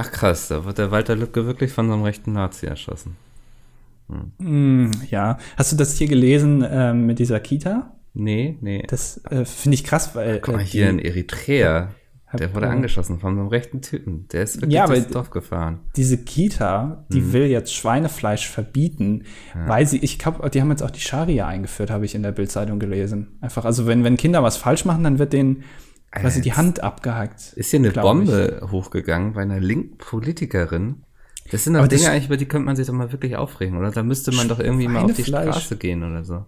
Ach krass, da wird der Walter Lübcke wirklich von so einem rechten Nazi erschossen. Mm, ja. Hast du das hier gelesen äh, mit dieser Kita? Nee, nee. Das äh, finde ich krass, weil. Guck mal, äh, hier in Eritrea, der wurde äh, angeschossen von so einem rechten Typen. Der ist wirklich Ja, durchs Dorf gefahren. diese Kita, die Mhm. will jetzt Schweinefleisch verbieten, weil sie, ich glaube, die haben jetzt auch die Scharia eingeführt, habe ich in der Bildzeitung gelesen. Einfach, also wenn, wenn Kinder was falsch machen, dann wird denen quasi die Hand abgehackt. Ist hier eine Bombe hochgegangen bei einer linken Politikerin? Das sind doch Dinge eigentlich, über die könnte man sich doch mal wirklich aufregen, oder? Da müsste man doch irgendwie mal auf die. Straße gehen oder so.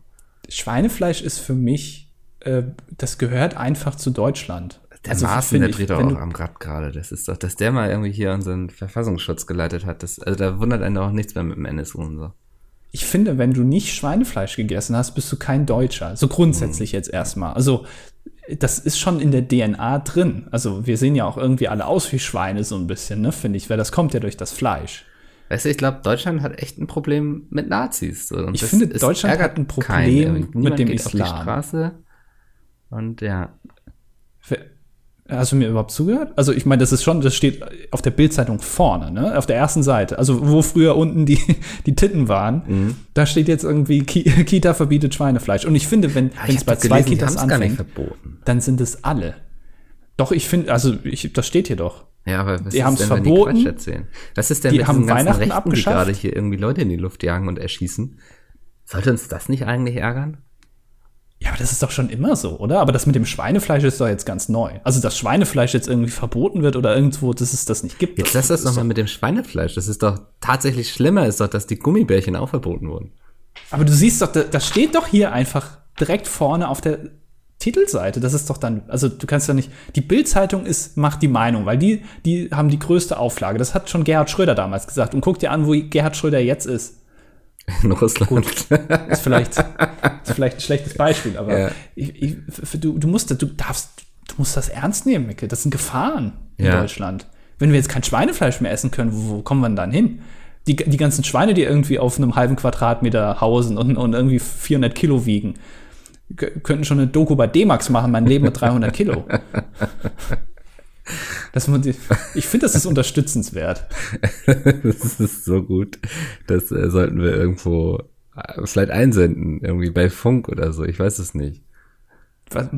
Schweinefleisch ist für mich, äh, das gehört einfach zu Deutschland. Der Also, Maaßen, der ich, dreht doch auch am Rad gerade. Das ist doch, dass der mal irgendwie hier unseren Verfassungsschutz geleitet hat. Das, also da wundert einen doch auch nichts mehr mit dem NSU und so. Ich finde, wenn du nicht Schweinefleisch gegessen hast, bist du kein Deutscher. So grundsätzlich jetzt erstmal. Also, das ist schon in der DNA drin. Also, wir sehen ja auch irgendwie alle aus wie Schweine, so ein bisschen, ne, finde ich, weil das kommt ja durch das Fleisch. Weißt du, ich glaube, Deutschland hat echt ein Problem mit Nazis. Und Ich finde, Deutschland hat ein Problem mit dem Islam. Und ja, Hast du mir überhaupt zugehört? Also ich meine, das ist schon, das steht auf der Bildzeitung vorne, ne? Auf der ersten Seite. Also wo früher unten die, die Titten waren, Mhm. da steht jetzt irgendwie Ki Kita verbietet Schweinefleisch. Und ich finde, wenn Ja, es bei zwei gelesen, die Kitas anfängt, dann sind es alle. Doch, ich finde, also ich, das steht hier doch. Ja, aber was Die denn, wenn verboten. die Quatsch erzählen? Was ist denn Die mit haben ganzen Weihnachten Rechten, die abgeschafft. gerade hier irgendwie Leute in die Luft jagen und erschießen? Sollte uns das nicht eigentlich ärgern? Ja, aber das ist doch schon immer so, oder? Aber das mit dem Schweinefleisch ist doch jetzt ganz neu. Also, dass Schweinefleisch jetzt irgendwie verboten wird oder irgendwo, dass es das nicht gibt. Jetzt lass das nochmal mit dem Schweinefleisch. Das ist doch tatsächlich schlimmer, ist doch, dass die Gummibärchen auch verboten wurden. Aber du siehst doch, da, das steht doch hier einfach direkt vorne auf der Titelseite. Das ist doch dann, also du kannst ja nicht, die Bildzeitung ist, macht die Meinung, weil die, die haben die größte Auflage. Das hat schon Gerhard Schröder damals gesagt. Und guck dir an, wo Gerhard Schröder jetzt ist. In Russland. Ist vielleicht, ist vielleicht ein schlechtes Beispiel, aber Ja. ich, ich, du, du musst, du darfst, du musst das ernst nehmen, Micke. Das sind Gefahren in Ja. Deutschland. Wenn wir jetzt kein Schweinefleisch mehr essen können, wo, wo kommen wir denn dann hin? Die, die ganzen Schweine, die irgendwie auf einem halben Quadratmeter hausen und, und irgendwie 400 Kilo wiegen, könnten schon eine Doku bei D-Max machen, mein Leben mit 300 Kilo. Das, ich finde, das ist unterstützenswert. das ist so gut. Das äh, sollten wir irgendwo äh, vielleicht einsenden, irgendwie bei Funk oder so. Ich weiß es nicht. Was,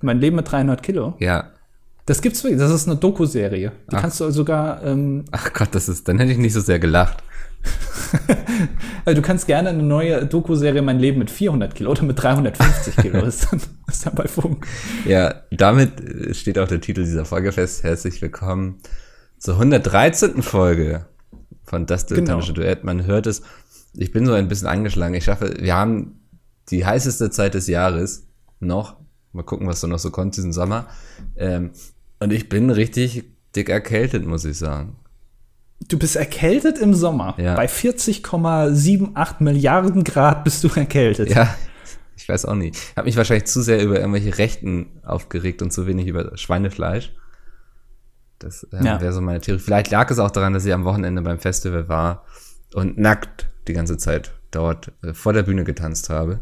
mein Leben mit 300 Kilo? Ja. Das gibt's wirklich. Das ist eine Doku-Serie. Die Ach. kannst du sogar, ähm, Ach Gott, das ist, dann hätte ich nicht so sehr gelacht. also du kannst gerne eine neue Doku-Serie Mein Leben mit 400 Kilo oder mit 350 Kilo. ist, dann, ist dann bei Funk. Ja, damit äh, steht auch der Titel dieser Folge fest. Herzlich willkommen zur 113. Folge von Das Dilettantische Duett. Man hört es. Ich bin so ein bisschen angeschlagen. Ich schaffe, wir haben die heißeste Zeit des Jahres noch. Mal gucken, was da noch so kommt diesen Sommer. Ähm, und ich bin richtig dick erkältet, muss ich sagen. Du bist erkältet im Sommer. Ja. Bei 40,78 Milliarden Grad bist du erkältet. Ja, ich weiß auch nicht. Ich habe mich wahrscheinlich zu sehr über irgendwelche Rechten aufgeregt und zu wenig über Schweinefleisch. Das äh, Ja. wäre so meine Theorie. Vielleicht lag es auch daran, dass ich am Wochenende beim Festival war und nackt die ganze Zeit dort äh, vor der Bühne getanzt habe.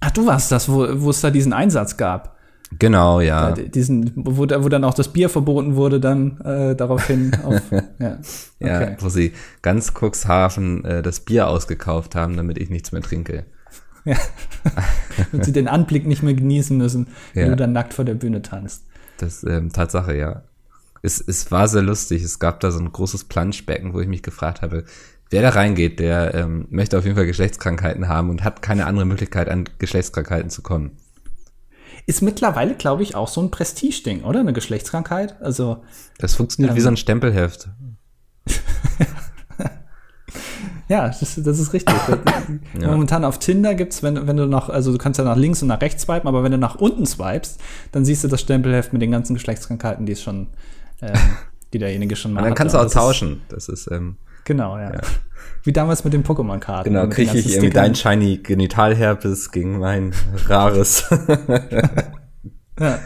Ach, du warst das, wo, wo es da diesen Einsatz gab. Genau, ja. Diesen, wo, wo dann auch das Bier verboten wurde, dann äh, daraufhin auf. Ja. Ja, Okay. wo sie ganz Cuxhaven äh, das Bier ausgekauft haben, damit ich nichts mehr trinke. Und sie den Anblick nicht mehr genießen müssen, wenn Ja. du dann nackt vor der Bühne tanzt. Das ähm, Tatsache, ja. Es, es war sehr lustig. Es gab da so ein großes Planschbecken, wo ich mich gefragt habe, wer da reingeht, der ähm, möchte auf jeden Fall Geschlechtskrankheiten haben und hat keine andere Möglichkeit, an Geschlechtskrankheiten zu kommen. Ist mittlerweile, glaube ich, auch so ein Prestigeding, oder? Eine Geschlechtskrankheit. Also, Das funktioniert wie so ein Stempelheft. ja, das, das ist richtig. Momentan auf Tinder gibt's, wenn, wenn du noch, also du kannst ja nach links und nach rechts swipen, aber wenn du nach unten swipest, dann siehst du das Stempelheft mit den ganzen Geschlechtskrankheiten, die es schon, ähm, die derjenige schon mal Und dann hatte. kannst du auch das ist- tauschen. Das ist, ähm, Genau, ja. Wie damals mit den Pokémon-Karten. genau, kriege ich irgendwie dein shiny Genitalherpes gegen mein rares. Ja.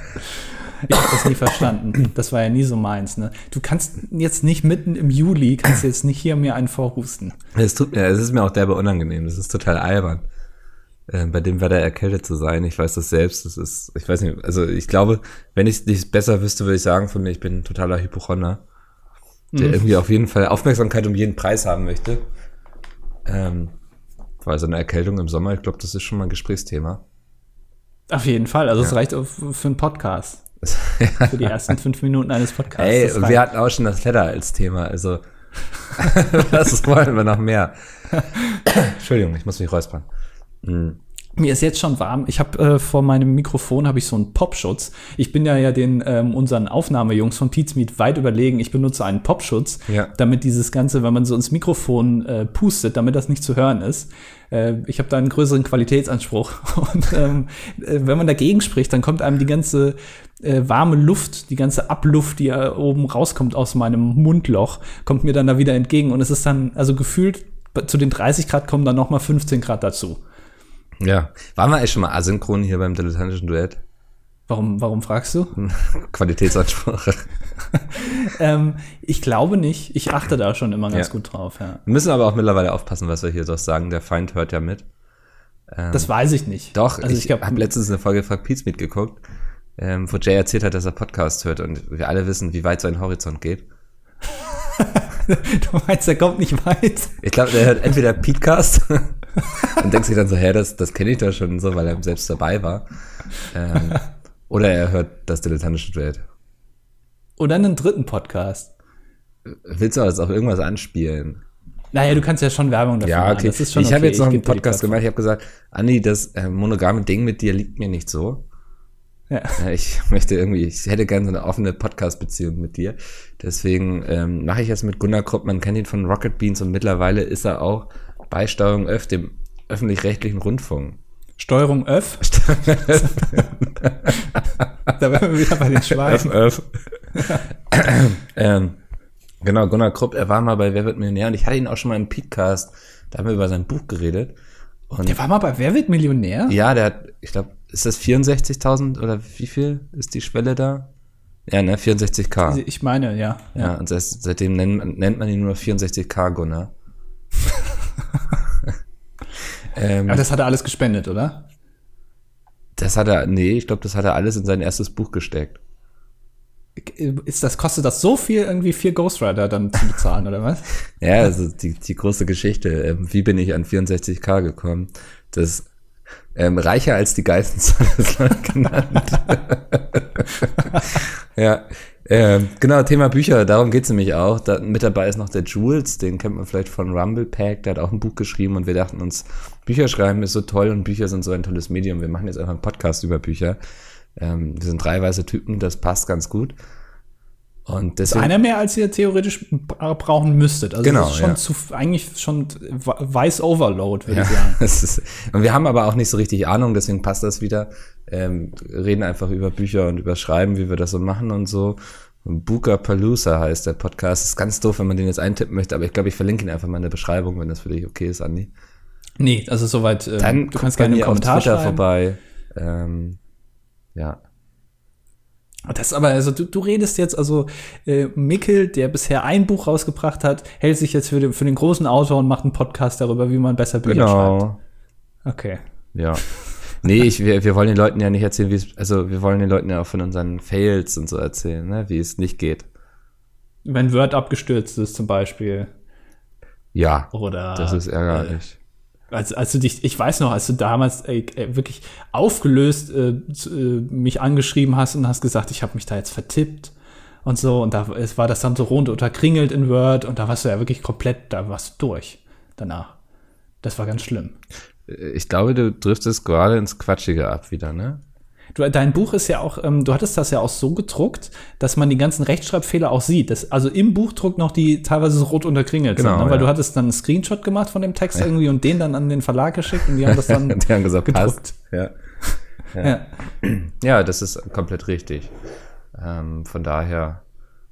Ich habe das nie verstanden. Das war ja nie so meins. Ne? Du kannst jetzt nicht mitten im Juli, kannst jetzt nicht hier mir einen vorhusten. Es tut mir, es ist mir auch derbe unangenehm. Das ist total albern. Äh, bei dem Wetter erkältet zu sein. Ich weiß das selbst. Das ist, ich weiß nicht, also ich glaube, wenn ich es nicht besser wüsste, würde ich sagen von mir, ich bin ein totaler Hypochonder. Der mhm. irgendwie auf jeden Fall Aufmerksamkeit um jeden Preis haben möchte. Ähm, weil so eine Erkältung im Sommer, ich glaube, das ist schon mal ein Gesprächsthema. Auf jeden Fall. Also es reicht für einen Podcast. Für die ersten fünf Minuten eines Podcasts. Ey, wir hatten auch schon das Wetter als Thema. Also was wollen wir noch mehr? Entschuldigung, ich muss mich räuspern. Mhm. Mir ist jetzt schon warm. Ich habe äh, vor meinem Mikrofon habe ich so einen Popschutz. Ich bin ja ja den ähm, unseren Aufnahmejungs von Pizmeet weit überlegen. Ich benutze einen Popschutz, ja. damit dieses ganze, wenn man so ins Mikrofon äh, pustet, damit das nicht zu hören ist. Äh, ich habe da einen größeren Qualitätsanspruch. Und ähm, äh, wenn man dagegen spricht, dann kommt einem die ganze äh, warme Luft, die ganze Abluft, die ja oben rauskommt aus meinem Mundloch, kommt mir dann da wieder entgegen. Und es ist dann also gefühlt zu den 30 Grad kommen dann noch mal 15 Grad dazu. Ja. Waren wir eigentlich schon mal asynchron hier beim dilettantischen Duett? Warum, warum fragst du? Qualitätsanspruch. ähm, ich glaube nicht. Ich achte da schon immer ganz ja. gut drauf. Ja. Wir müssen aber auch mittlerweile aufpassen, was wir hier so sagen. Der Feind hört ja mit. Ähm, das weiß ich nicht. Doch, also ich, ich habe letztens eine Folge von Pete's mitgeguckt, ähm, wo Jay erzählt hat, dass er Podcast hört und wir alle wissen, wie weit sein Horizont geht. du meinst, er kommt nicht weit? Ich glaube, der hört entweder Petecast und denkt sich dann so, hä, das, das kenne ich doch schon so, weil er selbst dabei war. Ähm, oder er hört das dilettantische Duett. Oder einen dritten Podcast. Willst du also auch irgendwas anspielen? Naja, du kannst ja schon Werbung dafür ja, okay. ich okay. habe jetzt noch einen Podcast gemacht. Ich habe gesagt, Andi, das äh, monogame Ding mit dir liegt mir nicht so. Ja. Ich möchte irgendwie, ich hätte gerne so eine offene Podcast-Beziehung mit dir. Deswegen ähm, mache ich es mit Gunnar Krupp. Man kennt ihn von Rocket Beans und mittlerweile ist er auch bei Steuerung Öff, dem öffentlich-rechtlichen Rundfunk. Steuerung Öff? da wären wir wieder bei den Schweinen. Öff, Öff. ähm, genau, Gunnar Krupp, er war mal bei Wer wird Millionär und ich hatte ihn auch schon mal im Podcast, da haben wir über sein Buch geredet. Und der war mal bei Wer wird Millionär? Ja, der hat, ich glaube, ist das 64.000 oder wie viel ist die Schwelle da? Ja, ne, 64k. Ich meine, ja. Ja, ja und seitdem nennt, nennt man ihn nur 64k Gunnar. ähm, Aber das hat er alles gespendet, oder? Das hat er, nee, ich glaube, das hat er alles in sein erstes Buch gesteckt. Ist das, kostet das so viel, irgendwie vier Ghostwriter dann zu bezahlen, oder was? ja, also die, die große Geschichte. Ähm, wie bin ich an 64k gekommen? Das ähm, reicher als die Geistenszahl ist genannt. ja, ähm, genau, Thema Bücher, darum geht's nämlich auch. Da, mit dabei ist noch der Jules, den kennt man vielleicht von Rumble Pack, der hat auch ein Buch geschrieben und wir dachten uns, Bücher schreiben ist so toll und Bücher sind so ein tolles Medium. Wir machen jetzt einfach einen Podcast über Bücher. Ähm, wir sind drei weiße Typen, das passt ganz gut. Und deswegen, einer mehr, als ihr theoretisch brauchen müsstet. Also genau, das ist schon ja. zu, eigentlich schon weiß Overload, würde ja, ich sagen. Ist, und wir haben aber auch nicht so richtig Ahnung, deswegen passt das wieder. Ähm, reden einfach über Bücher und über Schreiben, wie wir das so machen und so. Booker Palooza heißt der Podcast. Ist ganz doof, wenn man den jetzt eintippen möchte, aber ich glaube, ich verlinke ihn einfach mal in der Beschreibung, wenn das für dich okay ist, Andi. Nee, also soweit. Ähm, Dann du kannst gerne einen Kommentar auf Twitter vorbei. Ähm, ja. Das aber, also du, du redest jetzt, also äh, Mickel, der bisher ein Buch rausgebracht hat, hält sich jetzt für den, für den großen Autor und macht einen Podcast darüber, wie man besser Bücher genau. schreibt. Okay. Ja. Nee, ich, wir, wir wollen den Leuten ja nicht erzählen, wie es, also wir wollen den Leuten ja auch von unseren Fails und so erzählen, ne, wie es nicht geht. Wenn Word abgestürzt ist zum Beispiel. Ja. Oder. Das ist ärgerlich. Äh, als, als du dich, ich weiß noch, als du damals ey, wirklich aufgelöst äh, äh, mich angeschrieben hast und hast gesagt, ich habe mich da jetzt vertippt und so und da es war das dann so rund unterkringelt in Word und da warst du ja wirklich komplett, da warst du durch danach. Das war ganz schlimm. Ich glaube, du driftest gerade ins Quatschige ab wieder, ne? Du, dein Buch ist ja auch, ähm, du hattest das ja auch so gedruckt, dass man die ganzen Rechtschreibfehler auch sieht. Das, also im Buchdruck noch die teilweise so rot unterkringelt genau, sind, ne? weil ja. du hattest dann einen Screenshot gemacht von dem Text ja. irgendwie und den dann an den Verlag geschickt und die haben das dann die haben gesagt, gedruckt. Ja. Ja. ja. ja, das ist komplett richtig. Ähm, von daher,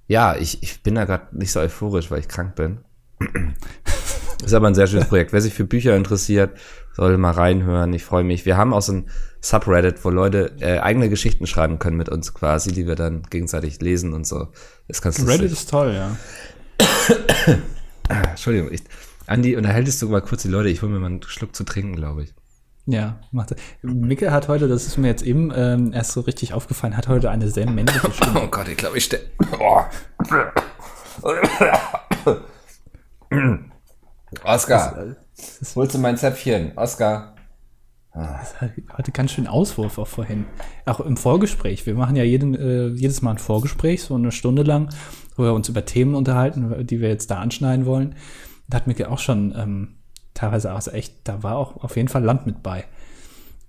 ja, ich, ich bin da gerade nicht so euphorisch, weil ich krank bin. ist aber ein sehr schönes Projekt. Wer sich für Bücher interessiert, soll mal reinhören. Ich freue mich. Wir haben auch so ein Subreddit, wo Leute äh, eigene Geschichten schreiben können mit uns quasi, die wir dann gegenseitig lesen und so. Das kannst du Reddit ist toll, ja. Entschuldigung, ich, Andi, unterhältst du mal kurz die Leute? Ich hole mir mal einen Schluck zu trinken, glaube ich. Ja, macht. Micke hat heute, das ist mir jetzt eben ähm, erst so richtig aufgefallen, hat heute eine sehr männliche Stimme. Oh Gott, ich glaube, ich stelle. Oh. Oscar, holst du mein Zäpfchen? Oscar. Das hatte ganz schön Auswurf auch vorhin. Auch im Vorgespräch. Wir machen ja jeden, äh, jedes Mal ein Vorgespräch, so eine Stunde lang, wo wir uns über Themen unterhalten, die wir jetzt da anschneiden wollen. Da hat mir auch schon ähm, teilweise auch echt, da war auch auf jeden Fall Land mit bei.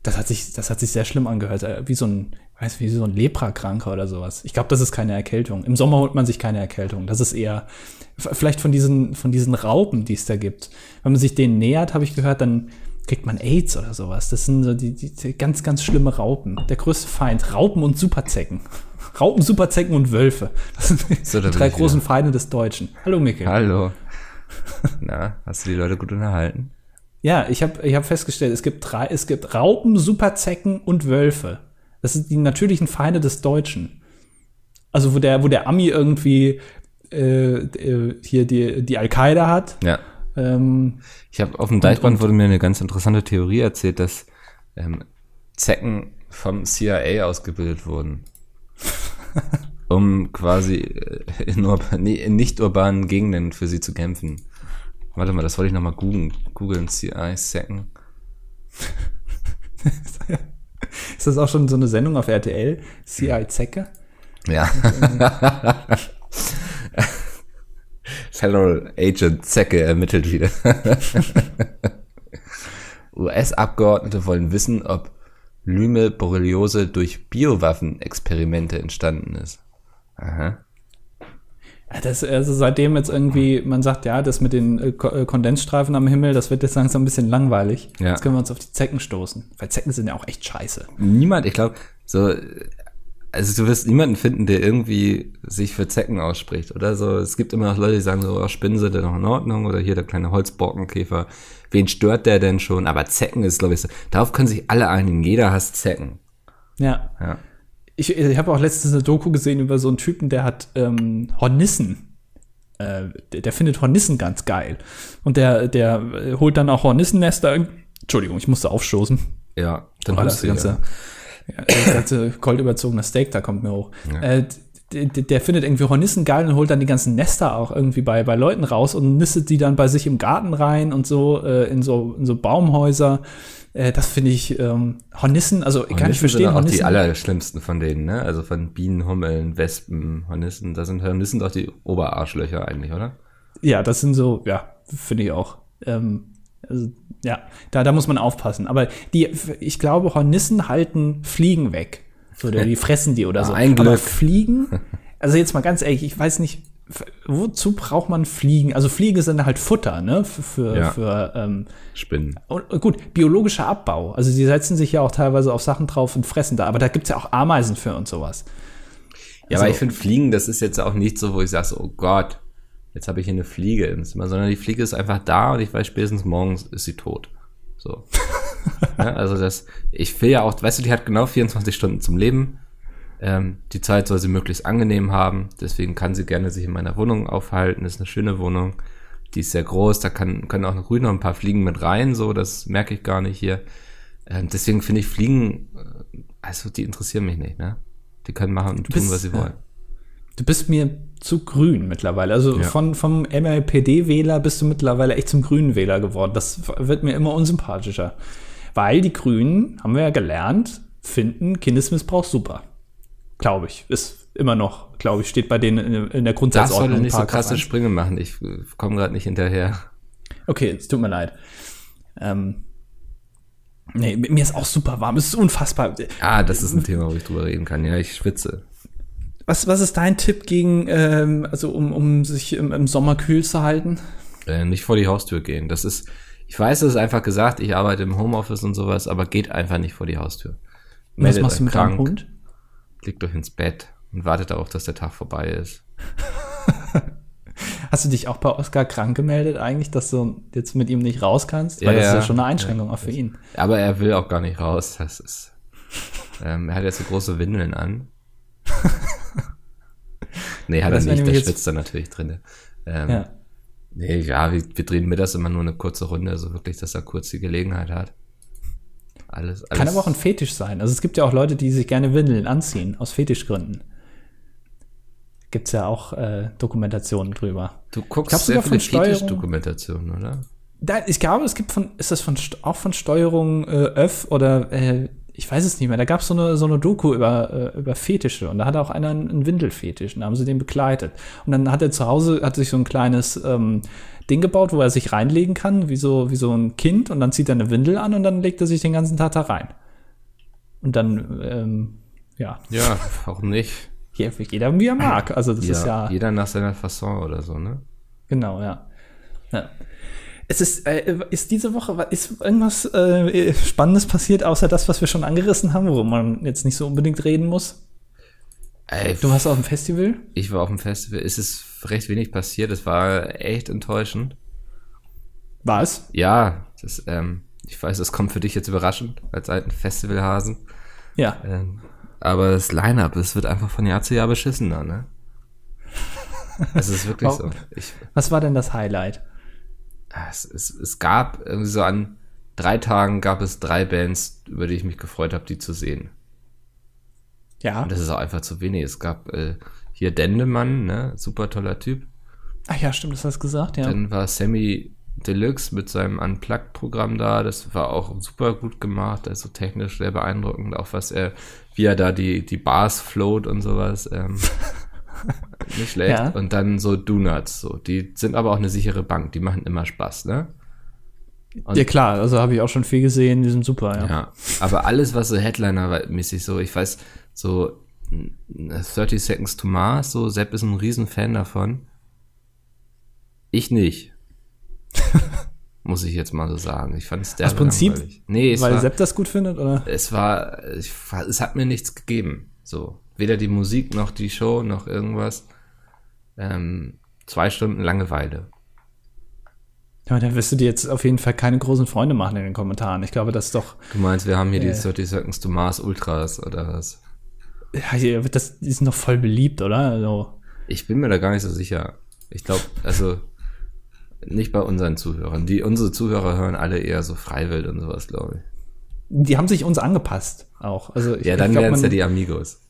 Das hat sich, das hat sich sehr schlimm angehört, äh, wie so ein, weiß wie so ein Leprakranker oder sowas. Ich glaube, das ist keine Erkältung. Im Sommer holt man sich keine Erkältung. Das ist eher vielleicht von diesen, von diesen Raupen, die es da gibt. Wenn man sich denen nähert, habe ich gehört, dann kriegt man AIDS oder sowas. Das sind so die, die, die ganz, ganz schlimme Raupen. Der größte Feind. Raupen und Superzecken. Raupen, Superzecken und Wölfe. Das sind so, die drei großen wieder. Feinde des Deutschen. Hallo, Mikkel. Hallo. Na, hast du die Leute gut unterhalten? Ja, ich habe ich hab festgestellt, es gibt drei, es gibt Raupen, Superzecken und Wölfe. Das sind die natürlichen Feinde des Deutschen. Also wo der, wo der Ami irgendwie äh, äh hier die, die Al-Qaida hat. Ja ähm, ich habe auf dem Deichbrand wurde mir eine ganz interessante Theorie erzählt, dass ähm, Zecken vom CIA ausgebildet wurden. um quasi äh, in, urban, in nicht urbanen Gegenden für sie zu kämpfen. Warte mal, das wollte ich nochmal googeln. Googeln CI-Zecken. Ist das auch schon so eine Sendung auf RTL? CI-Zecke? Ja. Federal Agent Zecke ermittelt wieder. US-Abgeordnete wollen wissen, ob Lyme Borreliose durch Biowaffenexperimente entstanden ist. Aha. Das, also seitdem jetzt irgendwie, man sagt, ja, das mit den äh, äh, Kondensstreifen am Himmel, das wird jetzt langsam ein bisschen langweilig. Ja. Jetzt können wir uns auf die Zecken stoßen. Weil Zecken sind ja auch echt scheiße. Niemand, ich glaube, so also du wirst niemanden finden, der irgendwie sich für Zecken ausspricht oder so. Es gibt immer noch Leute, die sagen so, oh, Spinnen sind ja noch in Ordnung oder hier der kleine Holzborkenkäfer. Wen stört der denn schon? Aber Zecken ist, glaube ich, so. Darauf können sich alle einigen. Jeder hasst Zecken. Ja. ja. Ich, ich habe auch letztens eine Doku gesehen über so einen Typen, der hat ähm, Hornissen. Äh, der, der, findet Hornissen ganz geil. Und der, der holt dann auch Hornissennester. Entschuldigung, ich musste aufstoßen. Ja, dann oh, das ganze, ja. Ja, das ganze goldüberzogene Steak da kommt mir hoch. Ja. Äh, der, der, findet irgendwie Hornissen geil und holt dann die ganzen Nester auch irgendwie bei, bei Leuten raus und nistet die dann bei sich im Garten rein und so, äh, in so, in so Baumhäuser. Äh, das finde ich, ähm, Hornissen, also ich kann nicht verstehen. Sind auch Hornissen. die allerschlimmsten von denen, ne? Also von Bienen, Hummeln, Wespen, Hornissen. Da sind Hornissen doch die Oberarschlöcher eigentlich, oder? Ja, das sind so, ja, finde ich auch. Ähm, also, ja, da, da muss man aufpassen. Aber die, ich glaube, Hornissen halten Fliegen weg. Oder die fressen die oder ja, so. Ein Glück. Aber Fliegen, also jetzt mal ganz ehrlich, ich weiß nicht, wozu braucht man Fliegen? Also Fliegen sind halt Futter, ne? Für, für, ja. für ähm, Spinnen. Und, gut, biologischer Abbau. Also sie setzen sich ja auch teilweise auf Sachen drauf und fressen da. Aber da gibt's ja auch Ameisen für und sowas. Ja, also, aber ich finde Fliegen, das ist jetzt auch nicht so, wo ich sage, so, oh Gott, jetzt habe ich hier eine Fliege im Zimmer, sondern die Fliege ist einfach da und ich weiß spätestens morgens ist sie tot. So. ja, also das, ich will ja auch, weißt du, die hat genau 24 Stunden zum Leben. Ähm, die Zeit soll sie möglichst angenehm haben, deswegen kann sie gerne sich in meiner Wohnung aufhalten. Das ist eine schöne Wohnung. Die ist sehr groß, da kann, können auch ruhig noch ein paar Fliegen mit rein, so, das merke ich gar nicht hier. Ähm, deswegen finde ich Fliegen, äh, also die interessieren mich nicht, ne? Die können machen und tun, was sie wollen. Du bist mir zu grün mittlerweile. Also ja. von, vom MLPD-Wähler bist du mittlerweile echt zum grünen Wähler geworden. Das wird mir immer unsympathischer. Weil die Grünen, haben wir ja gelernt, finden Kindesmissbrauch super. Glaube ich. Ist immer noch, glaube ich, steht bei denen in, der Grundsatzordnung. Das soll nicht so krasse Sprünge machen. Ich komme gerade nicht hinterher. Okay, es tut mir leid. Ähm, nee, mir ist auch super warm. Es ist unfassbar. Ah, das ist ein Thema, wo ich drüber reden kann. Ja, ich schwitze. Was, was ist dein Tipp gegen, ähm, also um, um sich im, im Sommer kühl zu halten? Äh, nicht vor die Haustür gehen. Das ist, ich weiß, es ist einfach gesagt, ich arbeite im Homeoffice und sowas, aber geht einfach nicht vor die Haustür. Und was machst du mit krank, deinem Hund? Legt euch ins Bett und wartet darauf, dass der Tag vorbei ist. Hast du dich auch bei Oskar krank gemeldet eigentlich, dass du jetzt mit ihm nicht raus kannst? Weil ja, das ist ja schon eine Einschränkung ja, auch für ihn. Aber er will auch gar nicht raus. Das ist, ähm, er hat jetzt so große Windeln an. nee, hat er nicht, der schwitzt er natürlich drin. Ähm, ja. Nee, ja, wir, wir drehen mittags immer nur eine kurze Runde, also wirklich, dass er kurz die Gelegenheit hat. Alles, alles. Kann aber auch ein Fetisch sein. Also es gibt ja auch Leute, die sich gerne Windeln anziehen, aus Fetischgründen. Gibt es ja auch äh, Dokumentationen drüber. Du guckst glaub, sehr viele von Steuerung- Dokumentationen, oder? Da, ich glaube, es gibt von, ist das von, auch von Steuerung äh, Öff oder äh, ich weiß es nicht mehr. Da gab es so eine, so eine Doku über, äh, über Fetische und da hatte auch einer einen, Windelfetisch und da haben sie den begleitet. Und dann hat er zu Hause, hat sich so ein kleines ähm, Ding gebaut, wo er sich reinlegen kann, wie so, wie so ein Kind und dann zieht er eine Windel an und dann legt er sich den ganzen Tag da rein. Und dann, ähm, ja, Ja, warum nicht? je- jeder wie er mag. Also das ist ja jeder nach seiner Fasson oder so, ne? Genau, ja. ja. Es ist, äh, ist diese Woche, ist irgendwas äh, Spannendes passiert, außer das, was wir schon angerissen haben, worüber man jetzt nicht so unbedingt reden muss? Ey, Du warst auf dem Festival? ich war auf dem Festival, es ist recht wenig passiert, es war echt enttäuschend. War es? Ja, das, ähm, ich weiß, das kommt für dich jetzt überraschend, als alten Festivalhasen. Ja. Ähm, aber das Line-Up, es wird einfach von Jahr zu Jahr beschissener, ne? Es ist wirklich so. Ich, Was war denn das Highlight? Es, es, es gab irgendwie so an drei Tagen gab es drei Bands, über die ich mich gefreut habe, die zu sehen. Ja. Und das ist auch einfach zu wenig. Es gab äh, hier Dendemann, ne? Super toller Typ. Ach ja, stimmt, das hast du gesagt, ja. Dann war Sammy Deluxe mit seinem Unplugged-Programm da. Das war auch super gut gemacht, also technisch sehr beeindruckend, auch was er, wie er da die, die Bars float und sowas. Ähm, nicht schlecht. Ja. Und dann so Donuts, so. Die sind aber auch eine sichere Bank, die machen immer Spaß, ne? Und- ja, klar, also habe ich auch schon viel gesehen, die sind super, ja. Ja, aber alles, was so Headliner-mäßig so, ich weiß, so n- 30 Seconds to Mars, so Sepp ist ein Riesenfan davon. Ich nicht. Muss ich jetzt mal so sagen. Ich fand es der Aus Prinzip, Nee, es Weil war, Sepp das gut findet, oder? es war, ich, es hat mir nichts gegeben. So. Weder die Musik noch die Show noch irgendwas. Ähm, zwei Stunden Langeweile. Ja, dann wirst du dir jetzt auf jeden Fall keine großen Freunde machen in den Kommentaren. Ich glaube, das ist doch, Du meinst, wir haben hier die Äh. 30 Seconds to Mars Ultras oder was? ja, das, die sind doch voll beliebt, oder? Also, Ich bin mir da gar nicht so sicher. Ich glaube, also nicht bei unseren Zuhörern. Die unsere Zuhörer hören alle eher so Freiwild und sowas, glaube ich. die haben sich uns angepasst auch. Also ich, Ja, dann wären es ja die Amigos.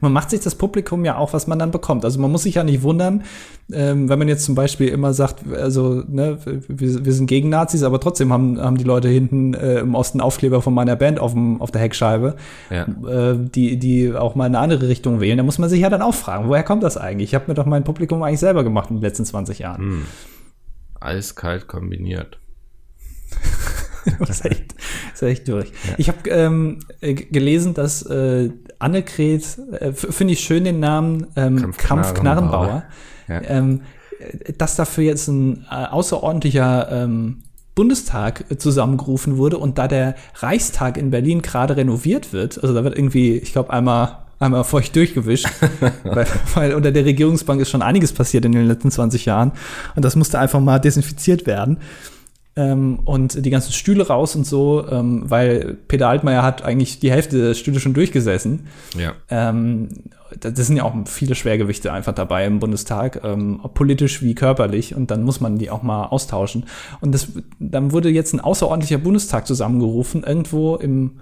Man macht sich das Publikum ja auch, was man dann bekommt. Also man muss sich ja nicht wundern, ähm, wenn man jetzt zum Beispiel immer sagt, also ne, wir, wir sind gegen Nazis, aber trotzdem haben, haben die Leute hinten äh, im Osten Aufkleber von meiner Band auf, dem, auf der Heckscheibe, Ja. äh, die, die auch mal in eine andere Richtung wählen. Da muss man sich ja dann auch fragen, woher kommt das eigentlich? Ich habe mir doch mein Publikum eigentlich selber gemacht in den letzten 20 Jahren. Hm. Eiskalt kombiniert. das ist echt, das ist echt durch. Ich habe ähm, äh, gelesen, dass äh, Annegret, äh, finde ich schön den Namen, ähm, Kampf Kampf-Knarrenbauer, Ja. ähm, äh, dass dafür jetzt ein äh, außerordentlicher ähm, Bundestag äh, zusammengerufen wurde und da der Reichstag in Berlin gerade renoviert wird, also da wird irgendwie, ich glaube, einmal einmal feucht durchgewischt, weil, weil unter der Regierungsbank ist schon einiges passiert in den letzten 20 Jahren und das musste einfach mal desinfiziert werden ähm, und die ganzen Stühle raus und so, ähm, weil Peter Altmaier hat eigentlich die Hälfte der Stühle schon durchgesessen. Ja. Ähm, da- das sind ja auch viele Schwergewichte einfach dabei im Bundestag, ähm, ob politisch wie körperlich, und dann muss man die auch mal austauschen. Und das, dann wurde jetzt ein außerordentlicher Bundestag zusammengerufen, irgendwo im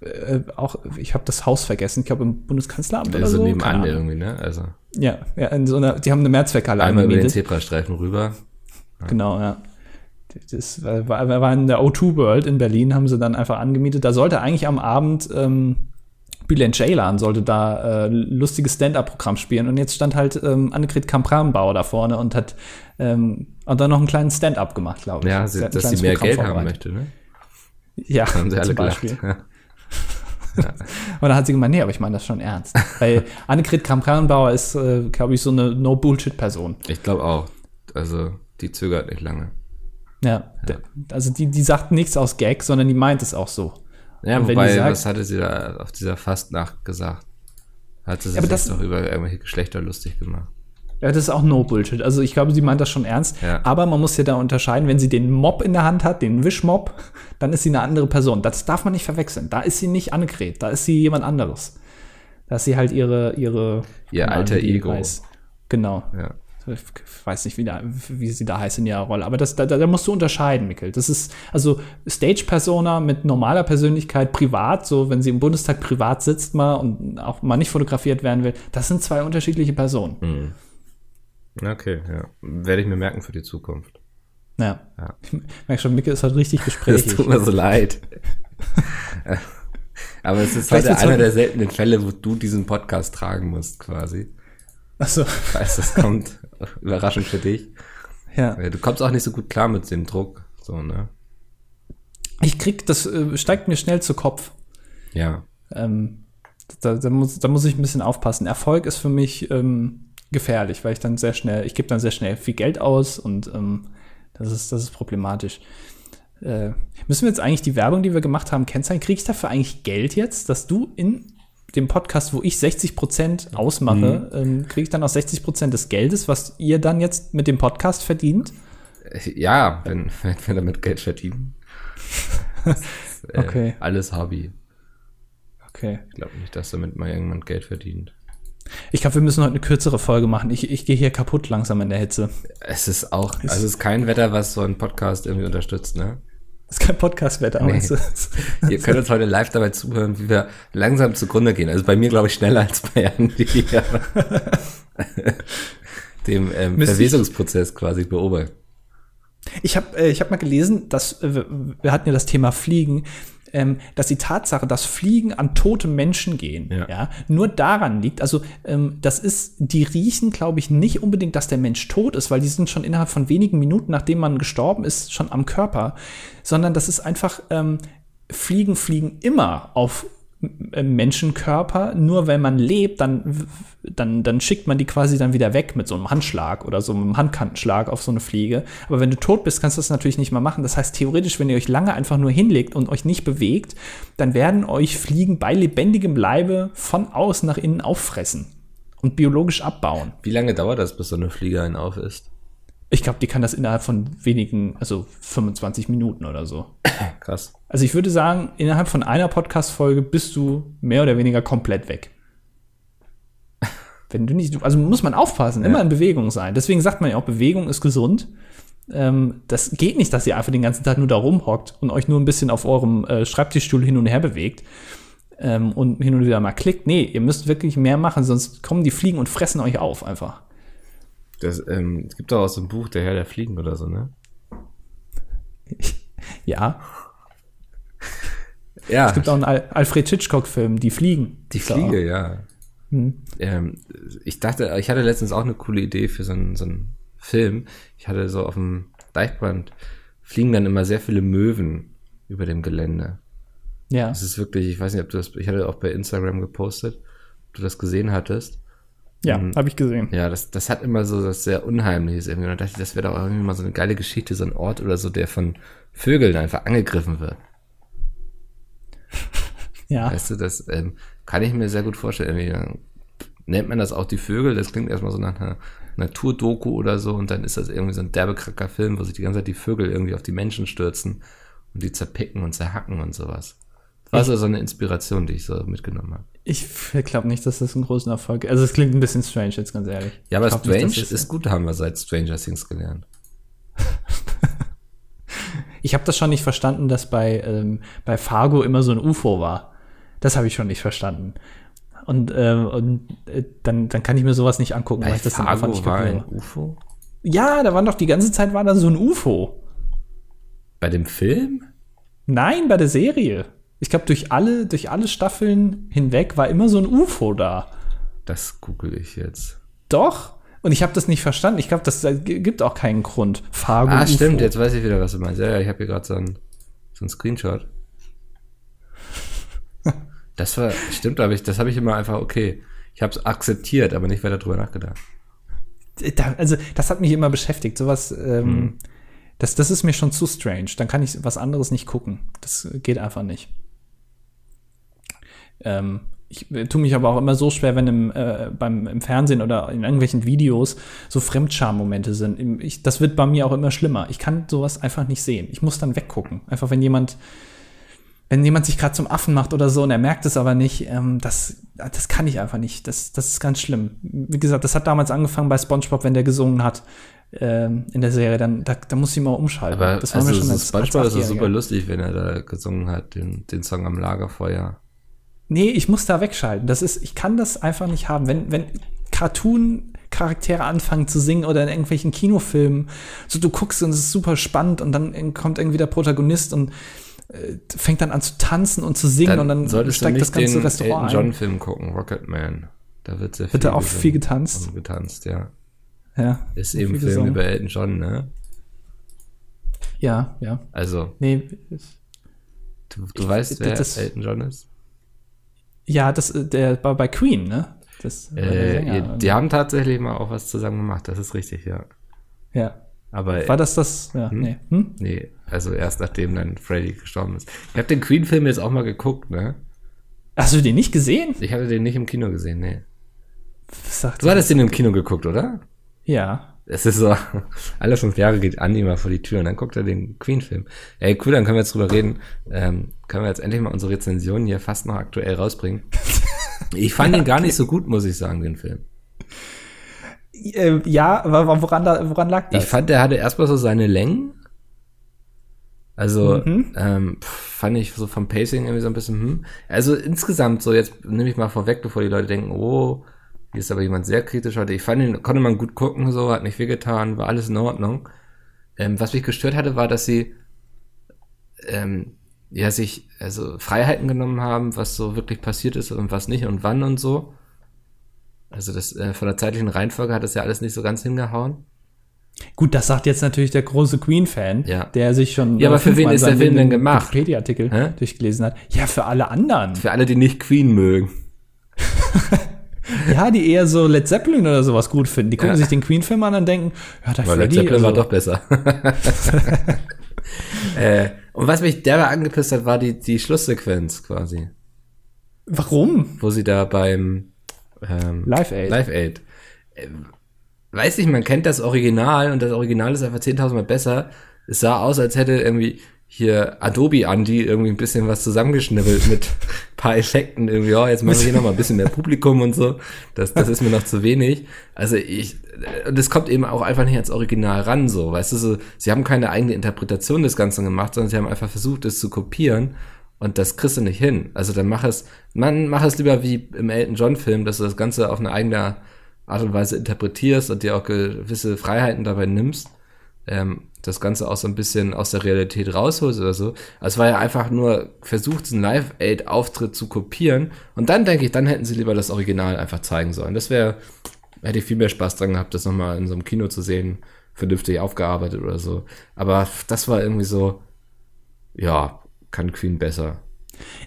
äh, auch, ich habe das Haus vergessen, ich glaube im Bundeskanzleramt oder Also so. nebenan irgendwie, ne? Also Ja, ja, in so einer, die haben eine Mehrzweckhalle einmal über den. Zebrastreifen rüber. Genau, ja. Das war, war in der O2 World in Berlin, haben sie dann einfach angemietet. Da sollte eigentlich am Abend ähm, Bülent Ceylan sollte da äh, lustiges Stand-up-Programm spielen und jetzt stand halt ähm, Annegret Kampranbauer da vorne und hat ähm, und dann noch einen kleinen Stand-up gemacht, glaube ich. Ja, Sie sie, dass sie mehr Programm Geld haben möchte, ne? Ja, Haben sie alle gelacht. Beispiel. Ja. Und dann hat sie gemeint, nee, aber ich meine das schon ernst. Weil Annegret Kampranbauer ist, äh, glaube ich, so eine No-Bullshit-Person. Ich glaube auch. Also, die zögert nicht lange. Ja, der- also die, die sagt nichts aus Gag, sondern die meint es auch so. Ja, Und wobei, sagt- was hatte sie da auf dieser Fastnacht gesagt? Hat sie sich Ja, das- doch über irgendwelche Geschlechter lustig gemacht. Ja, das ist auch no Bullshit. Also ich glaube, sie meint das schon ernst. Ja. Aber man muss ja da unterscheiden, wenn sie den Mob in der Hand hat, den Wischmob, dann ist sie eine andere Person. Das darf man nicht verwechseln. Da ist sie nicht Annegret, da ist sie jemand anderes. Da ist sie halt ihre, ihre Ihr alter Ego. heißt. Genau. Ja. Ich weiß nicht, wie, da, wie sie da heißt in ihrer Rolle, aber das, da, da musst du unterscheiden, Mikkel. Das ist also Stage-Persona mit normaler Persönlichkeit, privat, so wenn sie im Bundestag privat sitzt mal und auch mal nicht fotografiert werden will, das sind zwei unterschiedliche Personen. Mhm. Okay, ja. Werde ich mir merken für die Zukunft. Ja. ja. Ich merke schon, Mikkel ist halt richtig gesprächig. Das tut mir so leid. aber es ist heute einer der seltenen Fälle, wo du diesen Podcast tragen musst, quasi. Achso. Ich weiß, das kommt überraschend für dich. Ja. Du kommst auch nicht so gut klar mit dem Druck, so, ne? Ich krieg, das äh, steigt mir schnell zu Kopf. Ja. Ähm, da, da, muss, da muss ich ein bisschen aufpassen. Erfolg ist für mich ähm, gefährlich, weil ich dann sehr schnell, ich gebe dann sehr schnell viel Geld aus und ähm, das ist, das ist problematisch. Äh, müssen wir jetzt eigentlich die Werbung, die wir gemacht haben, kennzeichnen? Kriege ich dafür eigentlich Geld jetzt, dass du in dem Podcast, wo ich 60 Prozent ausmache, mhm. ähm, kriege ich dann auch 60 Prozent des Geldes, was ihr dann jetzt mit dem Podcast verdient? Ja, wenn, wenn wir damit Geld verdienen. äh, okay. Alles Hobby. Okay. Ich glaube nicht, dass damit mal irgendwann Geld verdient. Ich glaube, wir müssen heute eine kürzere Folge machen. Ich, ich gehe hier kaputt langsam in der Hitze. Es ist auch, also es ist kein Wetter, was so ein Podcast irgendwie unterstützt, ne? Das ist kein Podcast-Wetter, nee. Ihr könnt uns heute live dabei zuhören, wie wir langsam zugrunde gehen. Also bei mir, glaube ich, schneller als bei Andy. Dem ähm, Verwesungsprozess quasi beobachten. Ich habe äh, ich hab mal gelesen, dass äh, wir hatten ja das Thema Fliegen ähm, dass die Tatsache, dass Fliegen an tote Menschen gehen, ja, ja nur daran liegt, also ähm, das ist, die riechen, glaube ich, nicht unbedingt, dass der Mensch tot ist, weil die sind schon innerhalb von wenigen Minuten, nachdem man gestorben ist, schon am Körper, sondern das ist einfach, ähm, Fliegen fliegen immer auf Menschenkörper, nur wenn man lebt, dann, dann, dann schickt man die quasi dann wieder weg mit so einem Handschlag oder so einem Handkantenschlag auf so eine Fliege. Aber wenn du tot bist, kannst du das natürlich nicht mehr machen. Das heißt, theoretisch, wenn ihr euch lange einfach nur hinlegt und euch nicht bewegt, dann werden euch Fliegen bei lebendigem Leibe von außen nach innen auffressen und biologisch abbauen. Wie lange dauert das, bis so eine Fliege einen auf ist? Ich glaube, die kann das innerhalb von wenigen, also 25 Minuten oder so. Krass. Also ich würde sagen, innerhalb von einer Podcast-Folge bist du mehr oder weniger komplett weg. Wenn du nicht, also muss man aufpassen, ja. immer in Bewegung sein. Deswegen sagt man ja auch, Bewegung ist gesund. Ähm, das geht nicht, dass ihr einfach den ganzen Tag nur da rumhockt und euch nur ein bisschen auf eurem äh, Schreibtischstuhl hin und her bewegt ähm, und hin und wieder mal klickt. Nee, ihr müsst wirklich mehr machen, sonst kommen die Fliegen und fressen euch auf einfach. Das, ähm, es gibt doch auch so ein Buch, Der Herr der Fliegen oder so, ne? ja. Ja. Es gibt auch einen Al Alfred Hitchcock-Film, Die Fliegen. Die Fliege, ja. Hm. Ähm, ich dachte, ich hatte letztens auch eine coole Idee für so einen, so einen Film. Ich hatte so auf dem Deichbrand fliegen dann immer sehr viele Möwen über dem Gelände. Ja. Das ist wirklich, ich weiß nicht, ob du das, ich hatte auch bei Instagram gepostet, ob du das gesehen hattest. Ja, um, habe ich gesehen. Ja, das, das hat immer so das sehr Unheimliches irgendwie. Und da dachte ich, das wäre doch irgendwie mal so eine geile Geschichte, so ein Ort oder so, der von Vögeln einfach angegriffen wird. Ja. Weißt du, das ähm, kann ich mir sehr gut vorstellen. Irgendwie, nennt man das auch die Vögel? Das klingt erstmal so nach einer Naturdoku oder so und dann ist das irgendwie so ein derbekracker Film, wo sich die ganze Zeit die Vögel irgendwie auf die Menschen stürzen und die zerpicken und zerhacken und sowas. Das war so, so eine Inspiration, die ich so mitgenommen habe. Ich glaube nicht, dass das ein großen Erfolg ist. Also es klingt ein bisschen strange, jetzt ganz ehrlich. Ja, aber Strange nicht, ist, ist gut, haben wir seit Stranger Things gelernt. ich habe das schon nicht verstanden, dass bei, ähm, bei Fargo immer so ein UFO war. Das habe ich schon nicht verstanden. Und, äh, und äh, dann, dann kann ich mir sowas nicht angucken, weil ich das Fargo einfach nicht war ein UFO? Ja, da war doch die ganze Zeit war da so ein UFO. Bei dem Film? Nein, bei der Serie. Ich glaube, durch alle, durch alle Staffeln hinweg war immer so ein UFO da. Das google ich jetzt. Doch. Und ich habe das nicht verstanden. Ich glaube, das gibt auch keinen Grund. Fargo. Ah, UFO. stimmt. Jetzt weiß ich wieder, was du meinst. Ja, ja ich habe hier gerade so einen so Screenshot. Das war, stimmt, aber ich, das habe ich immer einfach, okay. Ich habe es akzeptiert, aber nicht weiter drüber nachgedacht. Da, also, das hat mich immer beschäftigt. Sowas, ähm, hm. das, das ist mir schon zu strange. Dann kann ich was anderes nicht gucken. Das geht einfach nicht. Ähm, ich tue mich aber auch immer so schwer, wenn im, äh, beim, im Fernsehen oder in irgendwelchen Videos so Fremdscham-Momente sind. Ich, das wird bei mir auch immer schlimmer. Ich kann sowas einfach nicht sehen. Ich muss dann weggucken. Einfach wenn jemand wenn jemand sich gerade zum Affen macht oder so und er merkt es aber nicht, ähm, das, das kann ich einfach nicht. Das, das ist ganz schlimm. Wie gesagt, das hat damals angefangen bei SpongeBob, wenn der gesungen hat ähm, in der Serie, dann da, da muss ich mal umschalten. Aber das war also mir schon so als, SpongeBob als ist super lustig, wenn er da gesungen hat, den, den Song am Lagerfeuer. Nee, ich muss da wegschalten. Das ist, ich kann das einfach nicht haben. Wenn, wenn Cartoon Charaktere anfangen zu singen oder in irgendwelchen Kinofilmen, so du guckst und es ist super spannend und dann kommt irgendwie der Protagonist und fängt dann an zu tanzen und zu singen dann und dann steigt das ganze den Restaurant Elton John Film gucken, Rocket Man. Da wird sehr viel, wird da auch viel getanzt. getanzt, ja. Ja. Ist eben ein Film gesungen. über Elton John, ne? Ja, ja. Also. Nee. Du, du ich, weißt, wer das, Elton John ist? Ja, das, äh, der war bei Queen, ne? Das, äh, die haben tatsächlich mal auch was zusammen gemacht, das ist richtig, ja. Ja. Aber, war das das? Ja, hm? nee. Hm? Nee, also erst nachdem dann Freddy gestorben ist. Ich habe den Queen-Film jetzt auch mal geguckt, ne? Hast du den nicht gesehen? Ich hatte den nicht im Kino gesehen, sagt du hattest den im Kino geguckt, oder? Ja. Es ist so, alle fünf Jahre geht Andi mal vor die Tür und dann guckt er den Queen-Film. Ey, cool, dann können wir jetzt drüber reden. Ähm, können wir jetzt endlich mal unsere Rezensionen hier fast noch aktuell rausbringen. Ich fand ja, ihn gar okay. nicht so gut, muss ich sagen, den Film. Äh, ja, aber woran, da, woran lag das? Ich fand, der hatte erstmal so seine Längen. Also mhm. ähm, fand ich so vom Pacing irgendwie so ein bisschen, hm. Also insgesamt, so jetzt nehme ich mal vorweg, bevor die Leute denken, oh, hier ist aber jemand sehr kritisch heute. Ich fand ihn, konnte man gut gucken, so, hat nicht wehgetan, war alles in Ordnung. Ähm, was mich gestört hatte, war, dass sie ähm, ja sich also Freiheiten genommen haben, was so wirklich passiert ist und was nicht und wann und so. Also das äh, von der zeitlichen Reihenfolge hat das ja alles nicht so ganz hingehauen. Gut, das sagt jetzt natürlich der große Queen-Fan, ja. der sich schon. Ja, aber für wen ist der Film denn gemacht? Wikipedia-Artikel durchgelesen hat. Ja, für alle anderen. Für alle, die nicht Queen mögen. ja, die eher so Led Zeppelin oder sowas gut finden. Die gucken ja. sich den Queen-Film an und denken, ja, Freddy, Led Zeppelin also. war doch besser. äh, und was mich derbe angepisst hat, war die, die Schlusssequenz quasi. Warum? Wo sie da beim ähm, Live Aid. Live Aid. Äh, weiß ich, man kennt das Original und das Original ist einfach 10.000 Mal besser. Es sah aus, als hätte irgendwie hier Adobe Andy irgendwie ein bisschen was zusammengeschnibbelt mit paar Effekten irgendwie, ja, jetzt machen wir hier noch mal ein bisschen mehr Publikum und so. Das, das ist mir noch zu wenig. Also ich, und es kommt eben auch einfach nicht ans Original ran, so, weißt du, so, sie haben keine eigene Interpretation des Ganzen gemacht, sondern sie haben einfach versucht, es zu kopieren und das kriegst du nicht hin. Also dann mach es, man, mach es lieber wie im Elton John Film, dass du das Ganze auf eine eigene Art und Weise interpretierst und dir auch gewisse Freiheiten dabei nimmst. Ähm, das Ganze auch so ein bisschen aus der Realität rausholst oder so. Also es war ja einfach nur versucht, einen Live-Aid-Auftritt zu kopieren. Und dann denke ich, dann hätten sie lieber das Original einfach zeigen sollen. Das wäre, hätte ich viel mehr Spaß dran gehabt, das nochmal in so einem Kino zu sehen, vernünftig aufgearbeitet oder so. Aber das war irgendwie so, ja, kann Queen besser.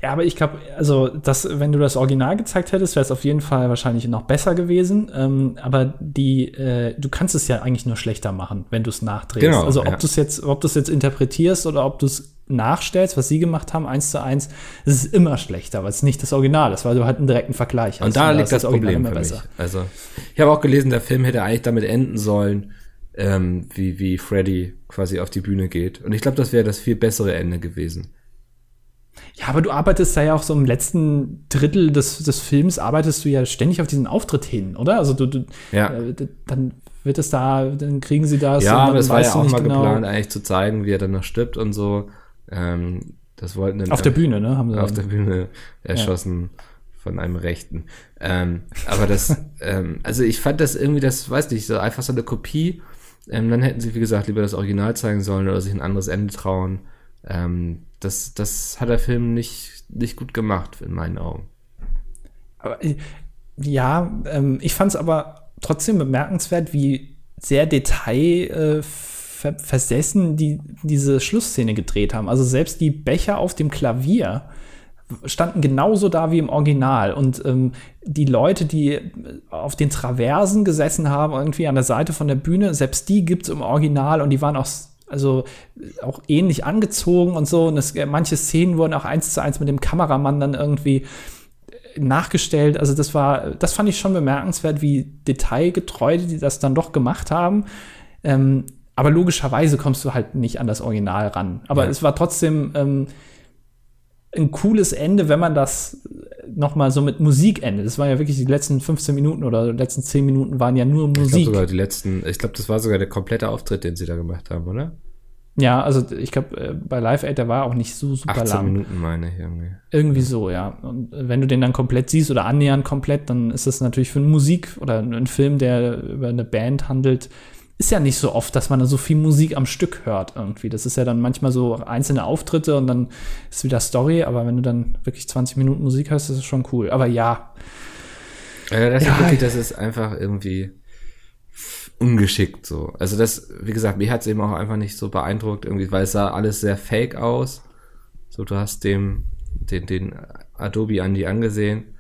Ja, aber ich glaube, also das, wenn du das Original gezeigt hättest, wäre es auf jeden Fall wahrscheinlich noch besser gewesen. Ähm, aber die, äh, du kannst es ja eigentlich nur schlechter machen, wenn du es nachdrehst. Genau, also ob ja. du es jetzt, ob du es jetzt interpretierst oder ob du es nachstellst, was sie gemacht haben, eins zu eins, es ist immer schlechter, weil es nicht das Original ist, weil du halt einen direkten Vergleich hast. Und da liegt das, das Problem für mich. Also ich habe auch gelesen, der Film hätte eigentlich damit enden sollen, ähm, wie, wie Freddy quasi auf die Bühne geht. Und ich glaube, das wäre das viel bessere Ende gewesen. Ja, aber du arbeitest da ja auch so im letzten Drittel des, des Films, arbeitest du ja ständig auf diesen Auftritt hin, oder? Also du, du ja. Äh, dann wird es da, dann kriegen sie das. Ja, aber es war ja auch mal genau. geplant, eigentlich zu zeigen, wie er dann noch stirbt und so. Ähm, das wollten dann auf der Bühne, ne? Haben sie auf der Bühne erschossen ja. von einem Rechten. Ähm, aber das, ähm, also ich fand das irgendwie, das weiß nicht, so einfach so eine Kopie. Ähm, dann hätten sie, wie gesagt, lieber das Original zeigen sollen oder sich ein anderes Ende trauen. Ähm, das, das hat der Film nicht, nicht gut gemacht, in meinen Augen. Aber, äh, ja, ähm, ich fand es aber trotzdem bemerkenswert, wie sehr Detail äh, die diese Schlussszene gedreht haben. Also selbst die Becher auf dem Klavier standen genauso da wie im Original. Und ähm, die Leute, die auf den Traversen gesessen haben, irgendwie an der Seite von der Bühne, selbst die gibt es im Original und die waren auch also auch ähnlich angezogen und so. Und es, manche Szenen wurden auch eins zu eins mit dem Kameramann dann irgendwie nachgestellt. Also das war, das fand ich schon bemerkenswert, wie detailgetreu die das dann doch gemacht haben. Ähm, aber logischerweise kommst du halt nicht an das Original ran. Aber ja. es war trotzdem, ähm, ein cooles Ende, wenn man das noch mal so mit Musik endet. Das war ja wirklich die letzten 15 Minuten oder die letzten 10 Minuten waren ja nur Musik. Ich glaube sogar die letzten, ich glaube, das war sogar der komplette Auftritt, den sie da gemacht haben, oder? Ja, also ich glaube, äh, bei Live Aid, der war auch nicht so super 18 lang. Minuten meine ich irgendwie. Irgendwie so, ja. Und wenn du den dann komplett siehst oder annähernd komplett, dann ist das natürlich für eine Musik oder einen Film, der über eine Band handelt, ist ja nicht so oft, dass man da so viel Musik am Stück hört irgendwie. Das ist ja dann manchmal so einzelne Auftritte und dann ist wieder Story, aber wenn du dann wirklich 20 Minuten Musik hörst, ist es schon cool. Aber ja. ja das, ja. Ist wirklich, das ist einfach irgendwie ungeschickt so. Also das, wie gesagt, mich hat es eben auch einfach nicht so beeindruckt, irgendwie, weil es sah alles sehr fake aus. So, du hast dem, den, den Adobe Andy angesehen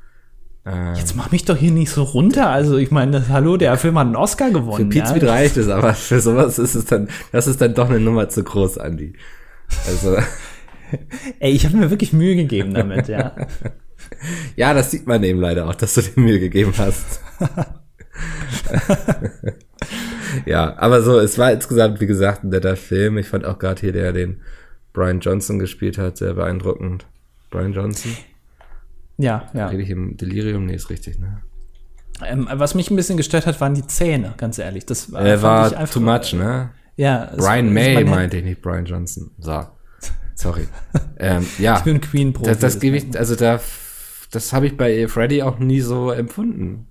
Jetzt mach mich doch hier nicht so runter. Also ich meine, hallo, der Film hat einen Oscar gewonnen. Für Pete ja? reicht es, aber für sowas ist es dann, das ist dann doch eine Nummer zu groß, Andy. Also. Ey, ich habe mir wirklich Mühe gegeben damit, ja. ja, das sieht man eben leider auch, dass du dir Mühe gegeben hast. ja, aber so, es war insgesamt, wie gesagt, ein netter Film. Ich fand auch gerade hier, der den Brian Johnson gespielt hat, sehr beeindruckend. Brian Johnson. Ja, ja. Rede ich im Delirium? Nee, ist richtig, ne? Ähm, was mich ein bisschen gestört hat, waren die Zähne, ganz ehrlich. Das war, äh, war einfach, too much, ne? Ja. Brian May meinte ich nicht, Brian Johnson. So. Sorry. ähm, ja. Ich bin Queen Pro. Das, das gebe ich, also da, das habe ich bei Freddy auch nie so empfunden.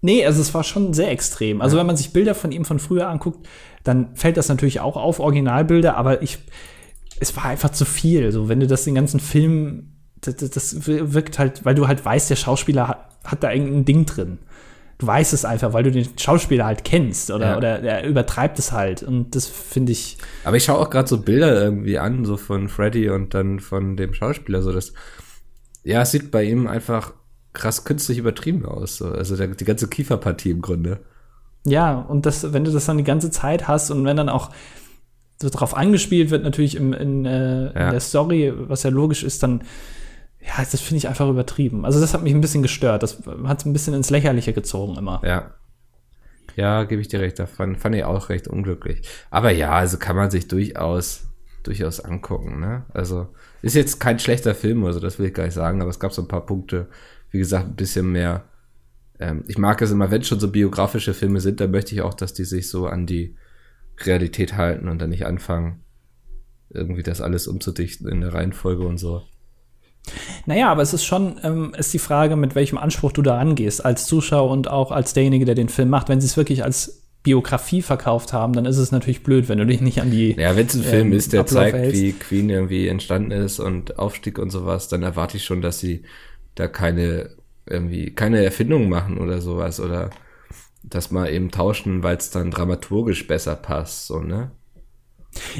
Nee, also es war schon sehr extrem. Also ja. wenn man sich Bilder von ihm von früher anguckt, dann fällt das natürlich auch auf, Originalbilder, aber ich, es war einfach zu viel. So, wenn du das den ganzen Film das, das wirkt halt, weil du halt weißt, der Schauspieler hat, hat da irgendein Ding drin. Du weißt es einfach, weil du den Schauspieler halt kennst oder, ja. oder er übertreibt es halt. Und das finde ich. Aber ich schaue auch gerade so Bilder irgendwie an, so von Freddy und dann von dem Schauspieler, so das. Ja, es sieht bei ihm einfach krass künstlich übertrieben aus. So. Also der, die ganze Kieferpartie im Grunde. Ja, und das, wenn du das dann die ganze Zeit hast und wenn dann auch so drauf angespielt wird, natürlich im, in, äh, ja. in der Story, was ja logisch ist, dann ja, das finde ich einfach übertrieben. Also das hat mich ein bisschen gestört. Das hat es ein bisschen ins Lächerliche gezogen immer. Ja. Ja, gebe ich dir recht. Da fand, fand ich auch recht unglücklich. Aber ja, also kann man sich durchaus, durchaus angucken. Ne? Also ist jetzt kein schlechter Film, also das will ich gar nicht sagen, aber es gab so ein paar Punkte, wie gesagt, ein bisschen mehr. Ähm, ich mag es immer, wenn schon so biografische Filme sind, dann möchte ich auch, dass die sich so an die Realität halten und dann nicht anfangen, irgendwie das alles umzudichten in der Reihenfolge und so. Naja, aber es ist schon, ähm, ist die Frage, mit welchem Anspruch du da rangehst, als Zuschauer und auch als derjenige, der den Film macht. Wenn sie es wirklich als Biografie verkauft haben, dann ist es natürlich blöd, wenn du dich nicht an die. Ja, wenn es ein ähm, Film ist, der Ablauf zeigt, hältst. wie Queen irgendwie entstanden ist und Aufstieg und sowas, dann erwarte ich schon, dass sie da keine irgendwie keine Erfindungen machen oder sowas oder dass mal eben tauschen, weil es dann dramaturgisch besser passt, so, ne?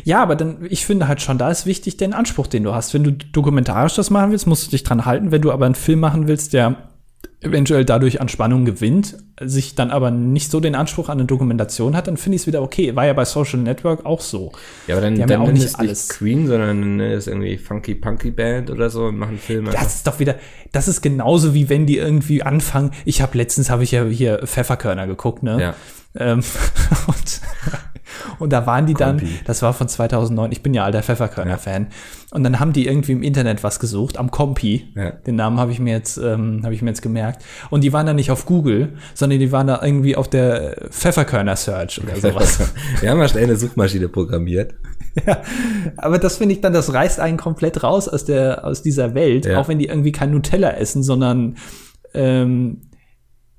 Ja, aber dann, ich finde halt schon, da ist wichtig den Anspruch, den du hast. Wenn du dokumentarisch das machen willst, musst du dich dran halten. Wenn du aber einen Film machen willst, der eventuell dadurch an Spannung gewinnt, sich dann aber nicht so den Anspruch an eine Dokumentation hat, dann finde ich es wieder okay. War ja bei Social Network auch so. Ja, aber dann, Die haben dann ja auch nicht alles. Nicht Queen, sondern ist irgendwie Funky Punky Band oder so und machen Filme. Das ist doch wieder, das ist genauso wie wenn die irgendwie anfangen. Ich habe letztens habe ich ja hier Pfefferkörner geguckt, ne? Ja. Ähm, und und da waren die dann, Kompi. das war von 2009, ich bin ja alter Pfefferkörner-Fan. Ja. Und dann haben die irgendwie im Internet was gesucht, am Kompi. Ja. Den Namen habe ich mir jetzt, ähm, habe ich mir jetzt gemerkt. Und die waren dann nicht auf Google, sondern die waren da irgendwie auf der Pfefferkörner-Search oder sowas. Wir haben mal schnell eine Suchmaschine programmiert. Ja, aber das finde ich dann, das reißt einen komplett raus aus der, aus dieser Welt, ja. auch wenn die irgendwie kein Nutella essen, sondern ähm,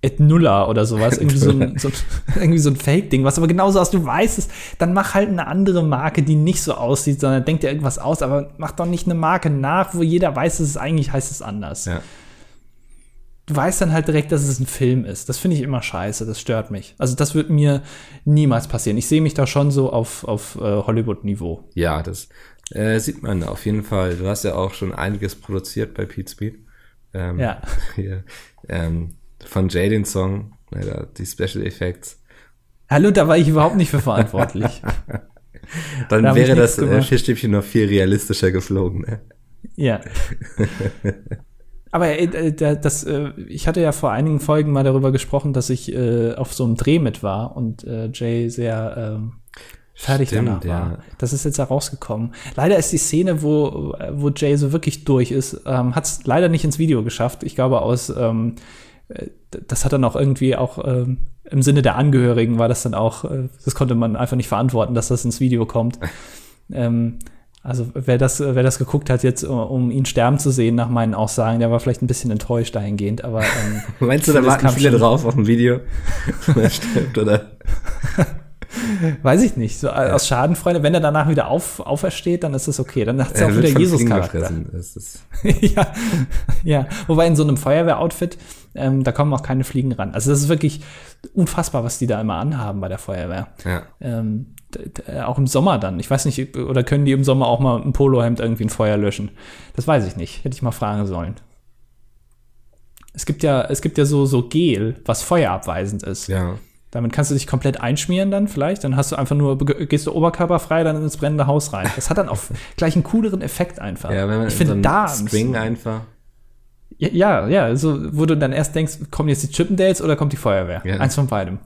et Nulla oder sowas. Irgendwie so ein, so, so ein Fake-Ding, was aber genauso aus, du weißt es, dann mach halt eine andere Marke, die nicht so aussieht, sondern denk dir irgendwas aus, aber mach doch nicht eine Marke nach, wo jeder weiß, dass es eigentlich heißt es anders. Ja. Du weißt dann halt direkt, dass es ein Film ist. Das finde ich immer scheiße, das stört mich. Also das wird mir niemals passieren. Ich sehe mich da schon so auf, auf äh, Hollywood-Niveau. Ja, das äh, sieht man auf jeden Fall. Du hast ja auch schon einiges produziert bei Pete Speed. Ähm, ja. Hier, ähm, von Jay den Song, die Special Effects. Hallo, da war ich überhaupt nicht für verantwortlich. Dann da wäre das äh, Fischstäbchen noch viel realistischer geflogen. Ne? Ja. Aber äh, das, äh, ich hatte ja vor einigen Folgen mal darüber gesprochen, dass ich äh, auf so einem Dreh mit war und äh, Jay sehr ähm, fertig Stimmt, danach war. ja. Das ist jetzt herausgekommen. Leider ist die Szene, wo, wo Jay so wirklich durch ist, ähm, hat es leider nicht ins Video geschafft. Ich glaube, aus ähm, äh, das hat dann auch irgendwie auch ähm, im Sinne der Angehörigen war das dann auch, äh, das konnte man einfach nicht verantworten, dass das ins Video kommt. ähm, also wer das, wer das geguckt hat jetzt, um ihn sterben zu sehen, nach meinen Aussagen, der war vielleicht ein bisschen enttäuscht dahingehend, aber ähm, Meinst du, da warten viele drauf auf ein Video? wenn er stirbt, oder? weiß ich nicht. So, aus Schadenfreude, wenn er danach wieder auf, aufersteht, dann ist das okay. Dann hat es ja Er auch wieder Jesus-Charakter. ja, ja. Wobei in so einem Feuerwehroutfit, ähm, da kommen auch keine Fliegen ran. Also das ist wirklich unfassbar, was die da immer anhaben bei der Feuerwehr. ja. Ähm, d- auch im Sommer dann. Ich weiß nicht, oder können die im Sommer auch mal ein Polohemd irgendwie ein Feuer löschen? Das weiß ich nicht. Hätte ich mal fragen sollen. Es gibt ja, es gibt ja so, so Gel, was feuerabweisend ist. Ja. Damit kannst du dich komplett einschmieren dann vielleicht. Dann hast du einfach nur, gehst du oberkörperfrei dann ins brennende Haus rein. Das hat dann auch gleich einen cooleren Effekt einfach. Ja, wenn man ich in finde so da String einfach. ja, ja, so, wo du dann erst denkst, kommen jetzt die Chippendales oder kommt die Feuerwehr? Ja. Eins von beidem.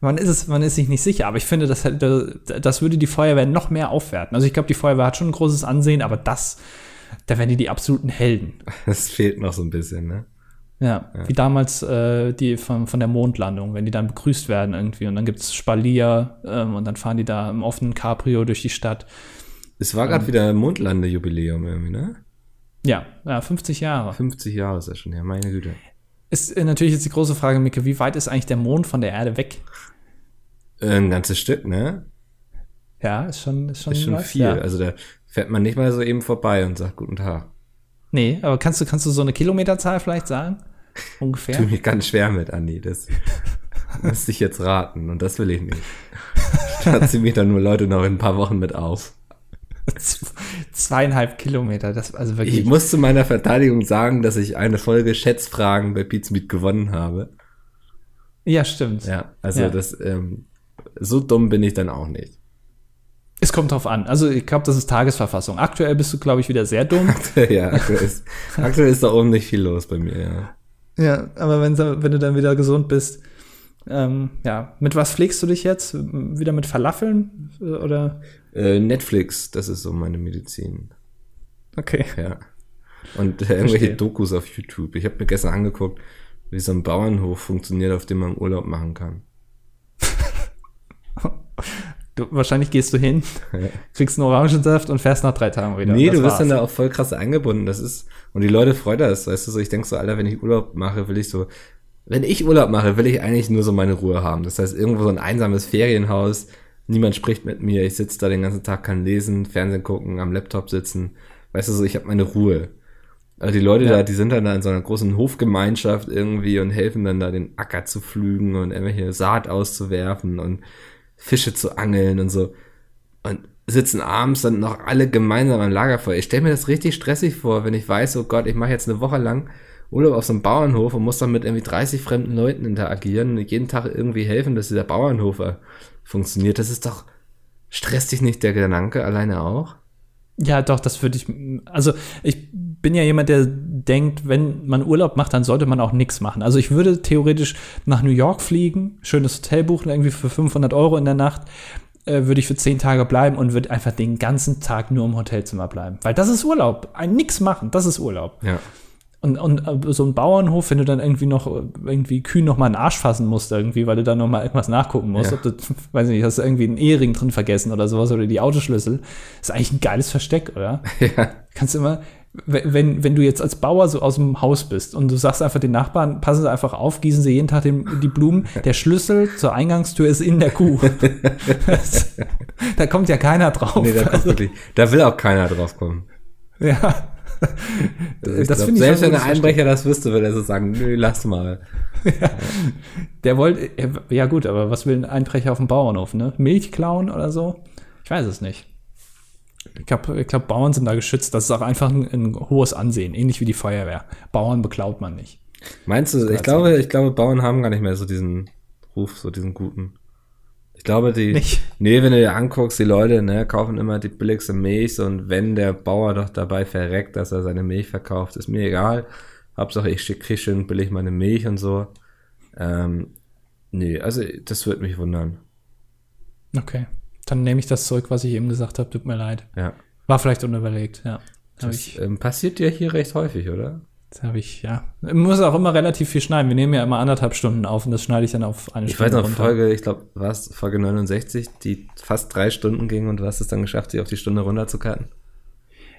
Man ist es, man ist sich nicht sicher, aber ich finde, das, das würde die Feuerwehr noch mehr aufwerten. Also ich glaube, die Feuerwehr hat schon ein großes Ansehen, aber das, da werden die die absoluten Helden. Das fehlt noch so ein bisschen, ne? Ja, wie damals äh, die von, von der Mondlandung, wenn die dann begrüßt werden irgendwie und dann gibt's Spalier ähm, und dann fahren die da im offenen Cabrio durch die Stadt. Es war gerade wieder Mondlandejubiläum irgendwie, ne? Ja, ja, 50 Jahre. 50 Jahre ist das schon her, meine Güte. Ist äh, natürlich jetzt die große Frage, Micke, wie weit ist eigentlich der Mond von der Erde weg? Äh, Ein ganzes Stück, ne? Ja, ist schon, ist schon, Ist schon was, viel. Ja. Also da fährt man nicht mal so eben vorbei und sagt Guten Tag. Nee, aber kannst du, kannst du so eine Kilometerzahl vielleicht sagen? Ungefähr? Tu mir ganz schwer mit, Andi. Das müsste ich jetzt raten und das will ich nicht. Da ziehen mich dann nur Leute noch in ein paar Wochen mit auf. Zweieinhalb Kilometer, das also wirklich. Ich muss zu meiner Verteidigung sagen, dass ich eine Folge Schätzfragen bei Pizmeet gewonnen habe. ja, stimmt. Ja, also Ja. das, ähm, so dumm bin ich dann auch nicht. Es kommt drauf an. Also ich glaube, das ist Tagesverfassung. Aktuell bist du, glaube ich, wieder sehr dumm. ja, aktuell ist, aktuell ist da oben nicht viel los bei mir, ja. Ja, aber wenn, wenn du dann wieder gesund bist, ähm, ja, mit was pflegst du dich jetzt? Wieder mit Falafeln? Äh, Oder? Äh, Netflix, das ist so meine Medizin. Okay. Ja. Und äh, irgendwelche Verstehe. Dokus auf YouTube. Ich habe mir gestern angeguckt, wie so ein Bauernhof funktioniert, auf dem man Urlaub machen kann. Du, wahrscheinlich gehst du hin, kriegst einen Orangensaft und fährst nach drei Tagen wieder. nee, du wirst dann da auch voll krass eingebunden. Das ist, und die Leute freut das, weißt du, so, ich denk so, Alter, wenn ich Urlaub mache, will ich so, wenn ich Urlaub mache, will ich eigentlich nur so meine Ruhe haben. Das heißt, irgendwo so ein einsames Ferienhaus, niemand spricht mit mir, ich sitze da den ganzen Tag, kann lesen, Fernsehen gucken, am Laptop sitzen. Weißt du, so, ich habe meine Ruhe. Also die Leute Ja. da, die sind dann da in so einer großen Hofgemeinschaft irgendwie und helfen dann da den Acker zu pflügen und irgendwelche Saat auszuwerfen und Fische zu angeln und so. Und sitzen abends dann noch alle gemeinsam am Lagerfeuer. Ich stelle mir das richtig stressig vor, wenn ich weiß, oh Gott, ich mache jetzt eine Woche lang Urlaub auf so einem Bauernhof und muss dann mit irgendwie 30 fremden Leuten interagieren und jeden Tag irgendwie helfen, dass dieser Bauernhof äh, funktioniert. Das ist doch, stresst dich nicht der Gedanke alleine auch? Ja, doch, das würde ich. Also, ich bin ja jemand, der denkt, wenn man Urlaub macht, dann sollte man auch nichts machen. Also, ich würde theoretisch nach New York fliegen, schönes Hotel buchen, irgendwie für 500 Euro in der Nacht, äh, würde ich für 10 Tage bleiben und würde einfach den ganzen Tag nur im Hotelzimmer bleiben. Weil das ist Urlaub. Ein nix machen, das ist Urlaub. Ja. Und, und äh, so ein Bauernhof, wenn du dann irgendwie noch äh, irgendwie Kühen noch mal einen Arsch fassen musst irgendwie, weil du da noch mal irgendwas nachgucken musst, Ja. ob du, weiß nicht, hast du irgendwie einen Ehering drin vergessen oder sowas oder die Autoschlüssel, ist eigentlich ein geiles Versteck, oder? ja. Kannst du immer, we- wenn, wenn du jetzt als Bauer so aus dem Haus bist und du sagst einfach den Nachbarn, passen sie einfach auf, gießen sie jeden Tag den, die Blumen, der Schlüssel zur Eingangstür ist in der Kuh. Das, da kommt ja keiner drauf. Nee, da kommt wirklich, da will auch keiner drauf kommen. ja. Das glaub, finde ich selbst wenn der Einbrecher das wüsste, würde er so sagen, nö, lass mal. Der wollte, ja gut, aber was will ein Einbrecher auf dem Bauernhof, ne? Milch klauen oder so? Ich weiß es nicht. Ich glaube, glaub, Bauern sind da geschützt. Das ist auch einfach ein, ein hohes Ansehen, ähnlich wie die Feuerwehr. Bauern beklaut man nicht. Meinst du, ich glaube, ich glaube, Bauern haben gar nicht mehr so diesen Ruf, so diesen guten. Ich glaube, die, Nicht? nee, wenn du dir anguckst, die Leute, ne, kaufen immer die billigste Milch und wenn der Bauer doch dabei verreckt, dass er seine Milch verkauft, ist mir egal. Hauptsache, ich schick- krieg schön billig meine Milch und so. Ähm, nee, also, das würde mich wundern. Okay. dann nehme ich das zurück, was ich eben gesagt habe. Tut mir leid. Ja. War vielleicht unüberlegt, ja. Das ich, ähm, passiert dir hier recht häufig, oder? Das habe ich, ja. Ich muss auch immer relativ viel schneiden. Wir nehmen ja immer anderthalb Stunden auf und das schneide ich dann auf eine ich Stunde. Ich weiß noch, runter. Folge, ich glaube, war es Folge 69, die fast drei Stunden ging und du hast es dann geschafft, sie auf die Stunde runterzukarten.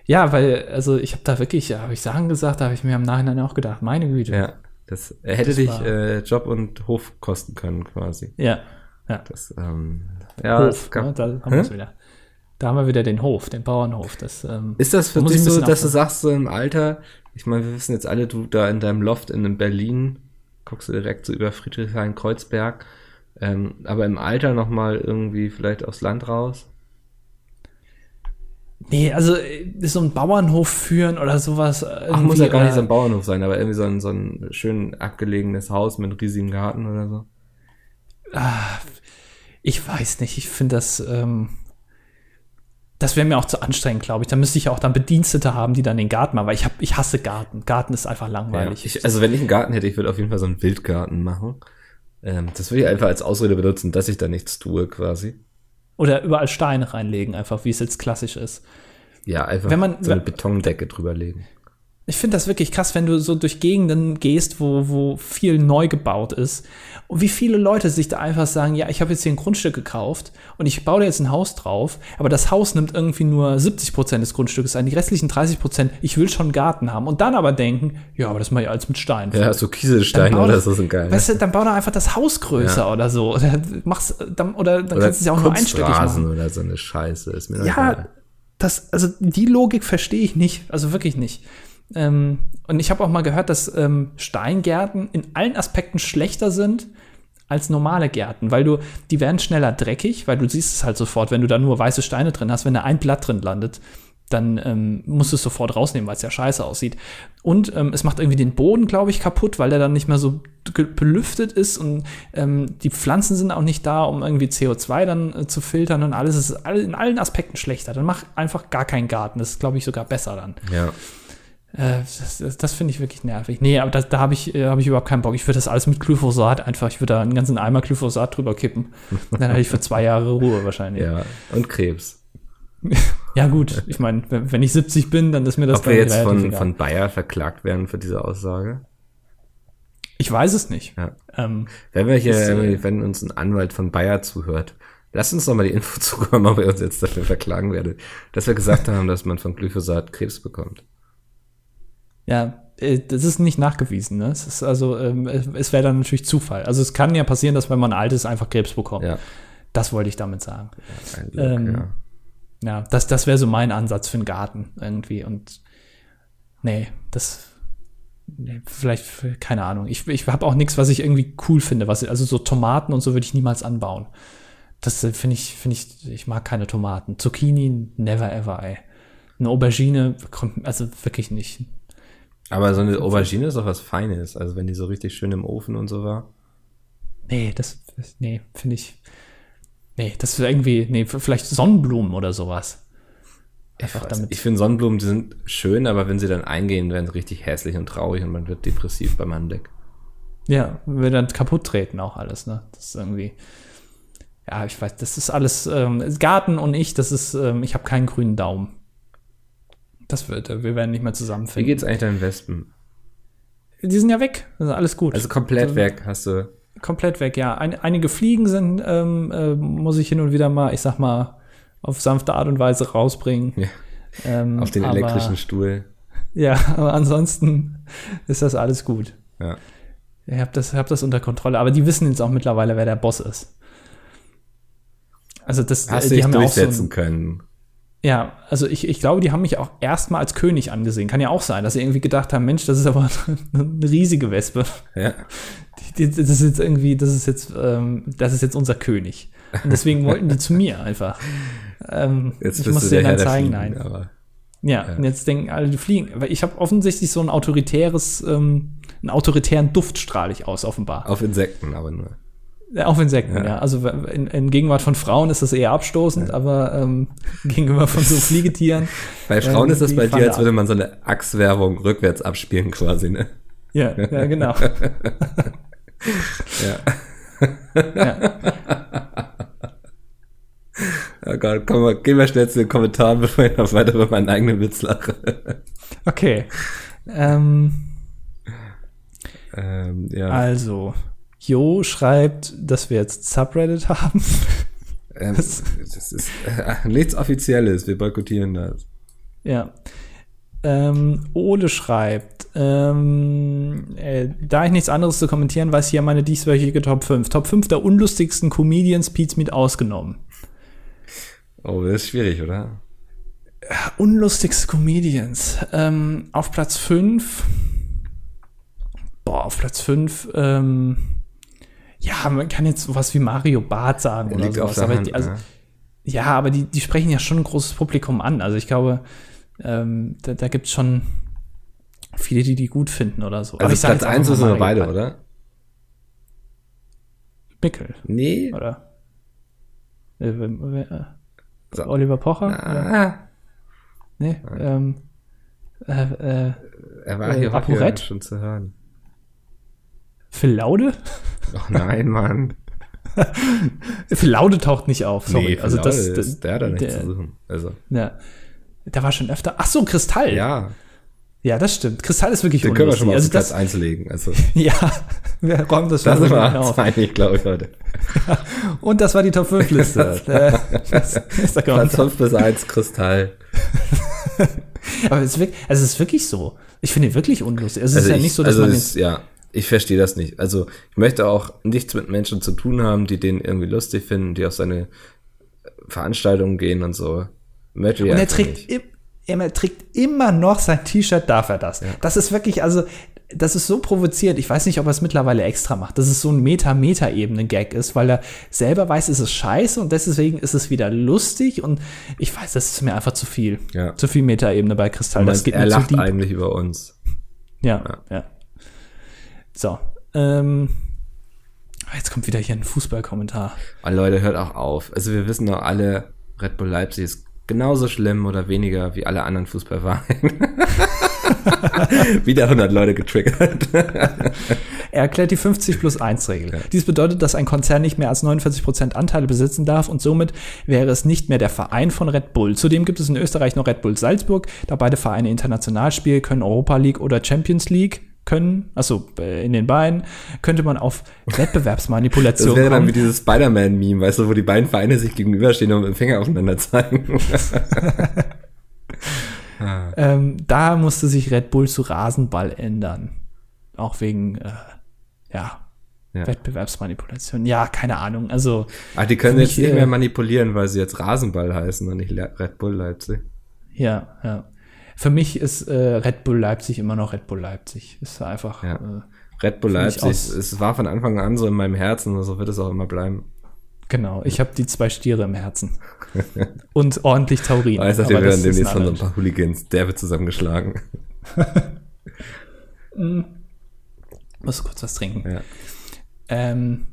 Ja, weil, also ich habe da wirklich, habe ich Sachen gesagt, da habe ich mir im Nachhinein auch gedacht, meine Güte. Ja, das hätte das dich äh, Job und Hof kosten können, quasi. Ja, ja. Das, ähm, ja, Hof, gab, ne, da haben wir es wieder. Da haben wir wieder den Hof, den Bauernhof. Das, ähm, ist das für dich so, dass du sagst, so im Alter, ich meine, wir wissen jetzt alle, du da in deinem Loft in Berlin, guckst du direkt so über Friedrichshain-Kreuzberg, ähm, aber im Alter nochmal irgendwie vielleicht aufs Land raus? Nee, also äh, so ein Bauernhof führen oder sowas. Ach, muss ja gar nicht so ein Bauernhof sein, aber irgendwie so ein, so ein schön abgelegenes Haus mit einem riesigen Garten oder so. Ah, ich weiß nicht, ich finde das, ähm, das wäre mir auch zu anstrengend, glaube ich. Da müsste ich auch dann Bedienstete haben, die dann den Garten machen, weil ich, hab, ich hasse Garten. Garten ist einfach langweilig. Ja, ich, also wenn ich einen Garten hätte, ich würde auf jeden Fall so einen Wildgarten machen. Ähm, das würde ich einfach als Ausrede benutzen, dass ich da nichts tue, quasi. Oder überall Steine reinlegen, einfach wie es jetzt klassisch ist. Ja, einfach wenn man, so eine Betondecke drüberlegen. Ich finde das wirklich krass, wenn du so durch Gegenden gehst, wo, wo viel neu gebaut ist. Und wie viele Leute sich da einfach sagen, ja, ich habe jetzt hier ein Grundstück gekauft und ich baue da jetzt ein Haus drauf, aber das Haus nimmt irgendwie nur 70 Prozent des Grundstückes ein, die restlichen 30 Prozent, ich will schon einen Garten haben. Und dann aber denken, ja, aber das mache ich alles mit Stein. Ja, so Kieselsteine oder so sind geil. Weißt du, dann bau da einfach das Haus größer ja. oder so. Oder, mach's, dann, oder dann oder kannst du es ja auch nur einstöckig machen. oder so eine Scheiße. Ist mir ja, das, also die Logik verstehe ich nicht. Also wirklich nicht. Ähm, und ich habe auch mal gehört, dass ähm, Steingärten in allen Aspekten schlechter sind als normale Gärten, weil du, die werden schneller dreckig, weil du siehst es halt sofort, wenn du da nur weiße Steine drin hast, wenn da ein Blatt drin landet, dann ähm, musst du es sofort rausnehmen, weil es ja scheiße aussieht. Und ähm, es macht irgendwie den Boden, glaube ich, kaputt, weil der dann nicht mehr so belüftet ist und ähm, die Pflanzen sind auch nicht da, um irgendwie CO2 dann äh, zu filtern und alles ist in allen Aspekten schlechter. Dann mach einfach gar keinen Garten. Das ist, glaube ich, sogar besser dann. Ja. Äh, das, das, das finde ich wirklich nervig. Nee, aber das, da habe ich, äh, hab ich überhaupt keinen Bock. Ich würde das alles mit Glyphosat einfach, ich würde da einen ganzen Eimer Glyphosat drüber kippen. Dann hätte ich für zwei Jahre Ruhe wahrscheinlich. Ja, und Krebs. ja, gut. Ich meine, wenn ich 70 bin, dann ist mir das Ob wir jetzt von, von Bayer verklagt werden für diese Aussage? Ich weiß es nicht. Ja. Ähm, wenn wir hier, ist, äh, wenn uns ein Anwalt von Bayer zuhört, lasst uns doch mal die Info zukommen, ob er uns jetzt dafür verklagen werde, dass wir gesagt haben, dass man von Glyphosat Krebs bekommt. Ja, äh, das ist nicht nachgewiesen. Ne? Es ist also, ähm, es wäre dann natürlich Zufall. Also es kann ja passieren, dass wenn man alt ist, einfach Krebs bekommt. Ja. Das wollte ich damit sagen. Ja, ähm, ja. ja, das, das wäre so mein Ansatz für einen Garten irgendwie. Und nee, das nee, vielleicht, keine Ahnung. Ich, ich habe auch nichts, was ich irgendwie cool finde. Was, also so Tomaten und so würde ich niemals anbauen. Das äh, finde ich, finde ich, ich mag keine Tomaten. Zucchini, never ever, ey. Eine Aubergine, also wirklich nicht. Aber so eine Aubergine ist doch was Feines. Also wenn die so richtig schön im Ofen und so war. Nee, das, nee, finde ich. Nee, das ist irgendwie, nee, vielleicht Sonnenblumen oder sowas. Einfach ich, damit. ich finde Sonnenblumen, die sind schön, aber wenn sie dann eingehen, werden sie richtig hässlich und traurig und man wird depressiv beim Anblick. Ja, wird dann kaputt treten auch alles, ne? Das ist irgendwie. Ja, ich weiß, das ist alles, ähm, Garten und ich, das ist, ähm, ich habe keinen grünen Daumen. Das wird, wir werden nicht mehr zusammenfinden. Wie geht's eigentlich deinen Wespen? Die sind ja weg. Also alles gut. Also komplett also, weg, hast du. Komplett weg, ja. Ein, einige Fliegen sind, ähm, äh, muss ich hin und wieder mal, ich sag mal, auf sanfte Art und Weise rausbringen. Ja. Ähm, auf den aber, elektrischen Stuhl. Ja, aber ansonsten ist das alles gut. Ja. Ich habe das, hab das unter Kontrolle. Aber die wissen jetzt auch mittlerweile, wer der Boss ist. Also das, Hast die du dich durchsetzen so ein, können. Ja, also ich, ich glaube, die haben mich auch erstmal als König angesehen. Kann ja auch sein, dass sie irgendwie gedacht haben, Mensch, das ist aber eine riesige Wespe. Ja. Das ist jetzt irgendwie, das ist jetzt, ähm, das ist jetzt unser König. Und deswegen wollten die zu mir einfach. Ähm, jetzt ich musste denen dann zeigen, Fliegen, nein. Ja, ja, und jetzt denken alle, die fliegen. Weil ich habe offensichtlich so ein autoritäres, ähm, einen autoritären Duft strahle ich aus, offenbar. Auf Insekten aber nur. Auf Insekten, ja. ja. Also in, in, Gegenwart von Frauen ist das eher abstoßend, ja. aber ähm, gegenüber von so Fliegetieren. Bei Frauen ähm, ist das bei dir, als würde man so eine Achswerbung rückwärts abspielen quasi, ne? Ja, ja, genau. ja. ja. Oh Gott, komm mal, gehen wir schnell zu den Kommentaren, bevor ich noch weiter über meinen eigenen Witz lache. Okay. Ähm, ähm, ja. Also, Jo schreibt, dass wir jetzt Subreddit haben. Ähm, das ist äh, nichts Offizielles, wir boykottieren das. Ja. Ähm, Ole schreibt, ähm, äh, da ich nichts anderes zu kommentieren weiß, hier meine dieswöchige Top 5. Top 5 der unlustigsten Comedians, Pete's Meet ausgenommen. Oh, das ist schwierig, oder? Unlustigste Comedians. Ähm, auf Platz 5. Boah, auf Platz 5. Ähm, ja, man kann jetzt sowas wie Mario Barth sagen oder sowas. aber Hand, die, also, ja. ja. aber die, die sprechen ja schon ein großes Publikum an. Also ich glaube, ähm, da, da gibt es schon viele, die die gut finden oder so. Also aber ich Platz 1 sind wir beide, Barth. oder? Mickel. Nee. Oder? Äh, äh, so. Oliver Pocher? Ah. Nee, ah. ähm, äh, äh, er war hier äh, schon zu hören. Phil Laude? Ach nein, Mann. Phil Laude taucht nicht auf, sorry. Nee, also das, ist, das, der hat da nichts zu suchen. Also. Ja. Der war schon öfter. Ach so, Kristall. Ja. Ja, das stimmt. Kristall ist wirklich Den können wir schon mal also auf Platz 1 legen. Also. ja, wir räumen das schon das war auf. einig, glaube ich, heute. Und das war die Top 5 Liste. Platz 5 bis 1 Kristall. Aber es ist, wirklich, also es ist wirklich so. Ich finde ihn wirklich unlustig. Es ist also ja ich, nicht so, dass also man ist, ja, ich verstehe das nicht. Also ich möchte auch nichts mit Menschen zu tun haben, die den irgendwie lustig finden, die auf seine Veranstaltungen gehen und so. Möchte und er trägt, im, er trägt immer noch sein T-Shirt, darf er das. Ja. Das ist wirklich, also das ist so provoziert. Ich weiß nicht, ob er es mittlerweile extra macht, dass es so ein Meta-Meta-Ebene-Gag ist, weil er selber weiß, es ist scheiße und deswegen ist es wieder lustig und ich weiß, das ist mir einfach zu viel. Ja. Zu viel Meta-Ebene bei Kristall. Das geht er lacht eigentlich über uns. Ja, ja. ja. So, ähm, jetzt kommt wieder hier ein Fußballkommentar. Oh, Leute, hört auch auf. Also wir wissen doch alle, Red Bull Leipzig ist genauso schlimm oder weniger wie alle anderen Fußballvereine. Wieder 100 Leute getriggert. er erklärt die 50 plus 1 Regel. Ja. Dies bedeutet, dass ein Konzern nicht mehr als 49 Prozent Anteile besitzen darf und somit wäre es nicht mehr der Verein von Red Bull. Zudem gibt es in Österreich noch Red Bull Salzburg. Da beide Vereine international spielen, können Europa League oder Champions League können, also in den Beinen, könnte man auf Wettbewerbsmanipulation Das wäre dann wie dieses Spider-Man-Meme, weißt du, wo die beiden Vereine sich gegenüberstehen und mit dem Finger aufeinander zeigen. Ah. ähm, da musste sich Red Bull zu Rasenball ändern. Auch wegen, äh, ja, ja. Wettbewerbsmanipulation. Ja, keine Ahnung. Also. Ach, die können jetzt nicht mehr manipulieren, weil sie jetzt Rasenball heißen und nicht Red Bull Leipzig. Ja, ja. Für mich ist äh, Red Bull Leipzig immer noch Red Bull Leipzig. Ist einfach. Ja. Äh, Red Bull Leipzig, es war von Anfang an so in meinem Herzen und so wird es auch immer bleiben. Genau, ich habe die zwei Stiere im Herzen. Und ordentlich Taurin. Weiß, wir werden demnächst von so ein paar Hooligans derbe zusammengeschlagen. mm. Muss kurz was trinken. Ja. Ähm,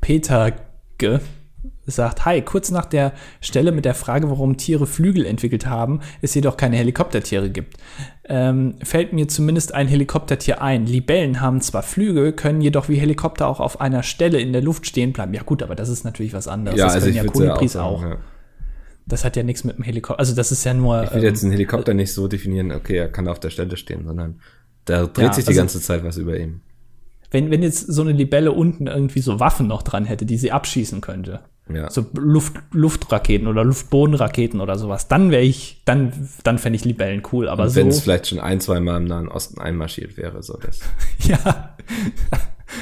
Peter G sagt, hi, kurz nach der Stelle mit der Frage, warum Tiere Flügel entwickelt haben, es jedoch keine Helikoptertiere gibt. Ähm, fällt mir zumindest ein Helikoptertier ein. Libellen haben zwar Flügel, können jedoch wie Helikopter auch auf einer Stelle in der Luft stehen bleiben. Ja gut, aber das ist natürlich was anderes. Ja, das also können ja Kolibris auch. auch. Ja. Das hat ja nichts mit dem Helikopter, also das ist ja nur. Ich will ähm, jetzt einen Helikopter nicht so definieren, okay, er kann auf der Stelle stehen, sondern da dreht ja, sich die also, ganze Zeit was über ihm. Wenn, wenn jetzt so eine Libelle unten irgendwie so Waffen noch dran hätte, die sie abschießen könnte, ja. So Luft, Luftraketen oder Luftbodenraketen oder sowas. Dann wäre ich, dann, dann fände ich Libellen cool. Aber wenn es vielleicht schon ein, zwei Mal im Nahen Osten einmarschiert wäre, so das. ja.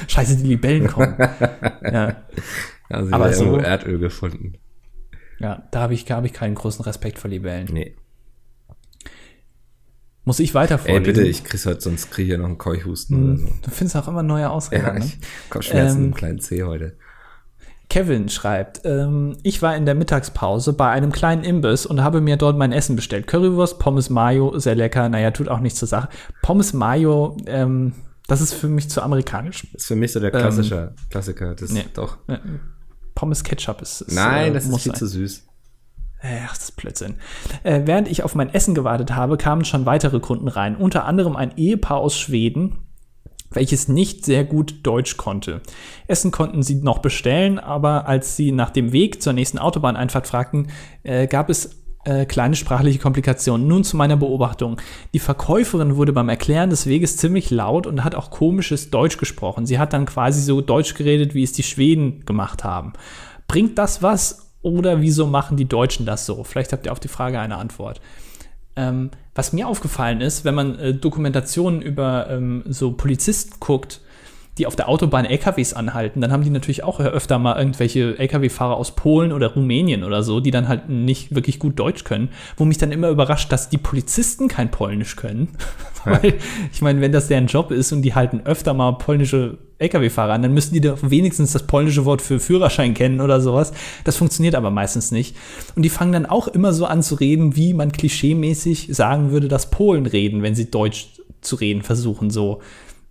Scheiße, die Libellen kommen. ja. ja sie aber so Erdöl gefunden. Ja, da habe ich, hab ich keinen großen Respekt vor Libellen. Nee. Muss ich weiter vorlesen? Ey, bitte, ich krieg heute, sonst kriege ich ja noch einen Keuchhusten hm, oder so. Du findest auch immer neue Ausreden, ja, ne? ich Kopfschmerzen ähm, im kleinen C heute. Kevin schreibt, ähm, ich war in der Mittagspause bei einem kleinen Imbiss und habe mir dort mein Essen bestellt. Currywurst, Pommes Mayo, sehr lecker. Naja, tut auch nichts zur Sache. Pommes Mayo, ähm, das ist für mich zu amerikanisch. Das ist für mich so der klassische ähm, Klassiker. Das nee, doch. Pommes Ketchup ist. ist Nein, äh, das ist viel sein. zu süß. Ach, das ist Blödsinn. Äh, während ich auf mein Essen gewartet habe, kamen schon weitere Kunden rein. Unter anderem ein Ehepaar aus Schweden, welches nicht sehr gut Deutsch konnte. Essen konnten sie noch bestellen, aber als sie nach dem Weg zur nächsten Autobahneinfahrt fragten, äh, gab es äh, kleine sprachliche Komplikationen. Nun zu meiner Beobachtung. Die Verkäuferin wurde beim Erklären des Weges ziemlich laut und hat auch komisches Deutsch gesprochen. Sie hat dann quasi so Deutsch geredet, wie es die Schweden gemacht haben. Bringt das was oder wieso machen die Deutschen das so? Vielleicht habt ihr auf die Frage eine Antwort. Ähm, was mir aufgefallen ist, wenn man äh, Dokumentationen über ähm, so Polizisten guckt, die auf der Autobahn LKWs anhalten, dann haben die natürlich auch öfter mal irgendwelche LKW-Fahrer aus Polen oder Rumänien oder so, die dann halt nicht wirklich gut Deutsch können, wo mich dann immer überrascht, dass die Polizisten kein Polnisch können. Ja. Weil, ich meine, wenn das deren Job ist und die halten öfter mal polnische LKW-Fahrer an, dann müssen die doch wenigstens das polnische Wort für Führerschein kennen oder sowas. Das funktioniert aber meistens nicht. Und die fangen dann auch immer so an zu reden, wie man klischeemäßig sagen würde, dass Polen reden, wenn sie Deutsch zu reden versuchen, so.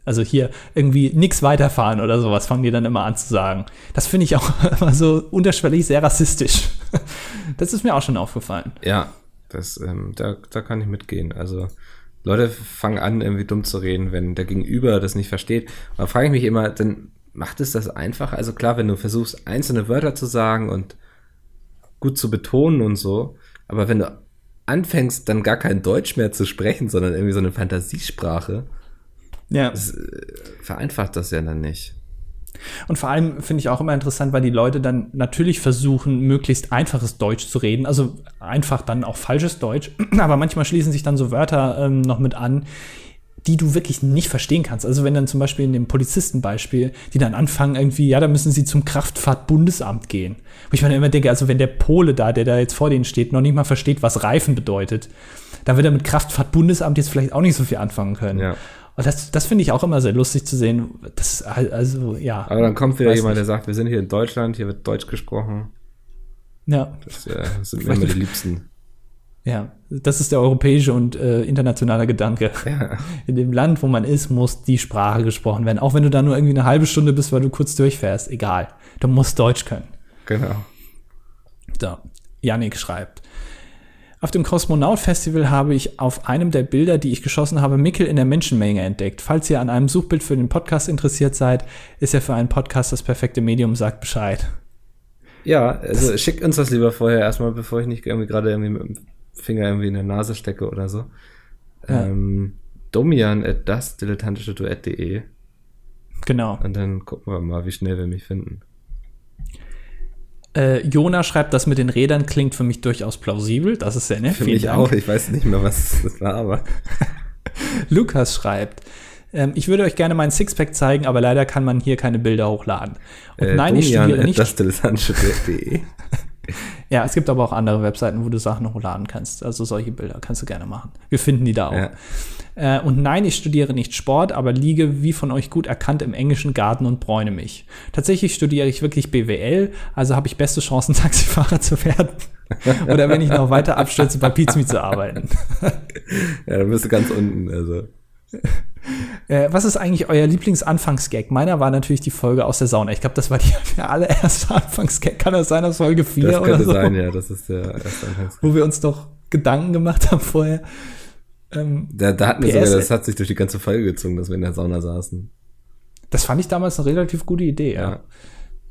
Also hier irgendwie nichts weiterfahren oder sowas, fangen die dann immer an zu sagen. Das finde ich auch immer so unterschwellig sehr rassistisch. Das ist mir auch schon aufgefallen. Ja, das, ähm, da, da kann ich mitgehen. Also Leute fangen an, irgendwie dumm zu reden, wenn der Gegenüber das nicht versteht. Und da frage ich mich immer, dann macht es das einfach? Also klar, wenn du versuchst, einzelne Wörter zu sagen und gut zu betonen und so, aber wenn du anfängst, dann gar kein Deutsch mehr zu sprechen, sondern irgendwie so eine Fantasiesprache, ja. Das, äh, vereinfacht das ja dann nicht. Und vor allem finde ich auch immer interessant, weil die Leute dann natürlich versuchen, möglichst einfaches Deutsch zu reden. Also einfach dann auch falsches Deutsch. Aber manchmal schließen sich dann so Wörter ähm, noch mit an, die du wirklich nicht verstehen kannst. Also wenn dann zum Beispiel in dem Polizistenbeispiel, die dann anfangen irgendwie, ja, da müssen sie zum Kraftfahrtbundesamt gehen. Wo ich mir immer denke, also wenn der Pole da, der da jetzt vor denen steht, noch nicht mal versteht, was Reifen bedeutet, dann wird er mit Kraftfahrtbundesamt jetzt vielleicht auch nicht so viel anfangen können. Ja. Und das, das finde ich auch immer sehr lustig zu sehen. Das, also, ja. Aber dann kommt wieder jemand, nicht. der sagt, wir sind hier in Deutschland, hier wird Deutsch gesprochen. Ja. Das, äh, sind immer die Liebsten. Ja, das ist der europäische und äh, internationale Gedanke. Ja. In dem Land, wo man ist, muss die Sprache gesprochen werden. Auch wenn du da nur irgendwie eine halbe Stunde bist, weil du kurz durchfährst. Egal. Du musst Deutsch können. Genau. So. Yannick schreibt. Auf dem Kosmonaut-Festival habe ich auf einem der Bilder, die ich geschossen habe, Mickel in der Menschenmenge entdeckt. Falls ihr an einem Suchbild für den Podcast interessiert seid, ist er für einen Podcast das perfekte Medium, sagt Bescheid. Ja, also das schickt uns das lieber vorher erstmal, bevor ich nicht irgendwie gerade irgendwie mit dem Finger irgendwie in der Nase stecke oder so. Ja. Ähm, Domian at das dilettantische Duett.de. Genau. Und dann gucken wir mal, wie schnell wir mich finden. Äh, Jona schreibt, das mit den Rädern klingt für mich durchaus plausibel. Das ist sehr nett. Für Vielen mich Dank. auch. Ich weiß nicht mehr, was das war, aber. Lukas schreibt, ähm, ich würde euch gerne meinen Sixpack zeigen, aber leider kann man hier keine Bilder hochladen. Und äh, nein, ich studiere nicht. Ja, es gibt aber auch andere Webseiten, wo du Sachen hochladen kannst. Also solche Bilder kannst du gerne machen. Wir finden die da auch. Ja. Äh, und nein, ich studiere nicht Sport, aber liege, wie von euch gut erkannt, im englischen Garten und bräune mich. Tatsächlich studiere ich wirklich BWL, also habe ich beste Chancen, Taxifahrer zu werden. Oder wenn ich noch weiter abstürze, bei Pizza zu arbeiten. ja, dann bist du ganz unten, also. Äh, was ist eigentlich euer Lieblingsanfangsgag? Meiner war natürlich die Folge aus der Sauna. Ich glaube, das war die, der allererste Anfangsgag. Kann das sein, das Folge 4 das oder so? Das sein, ja. Das ist der erste Anfangsgag. Wo wir uns doch Gedanken gemacht haben vorher. Ähm, da, da hatten wir sogar, das hat sich durch die ganze Folge gezogen, dass wir in der Sauna saßen. Das fand ich damals eine relativ gute Idee, ja. ja.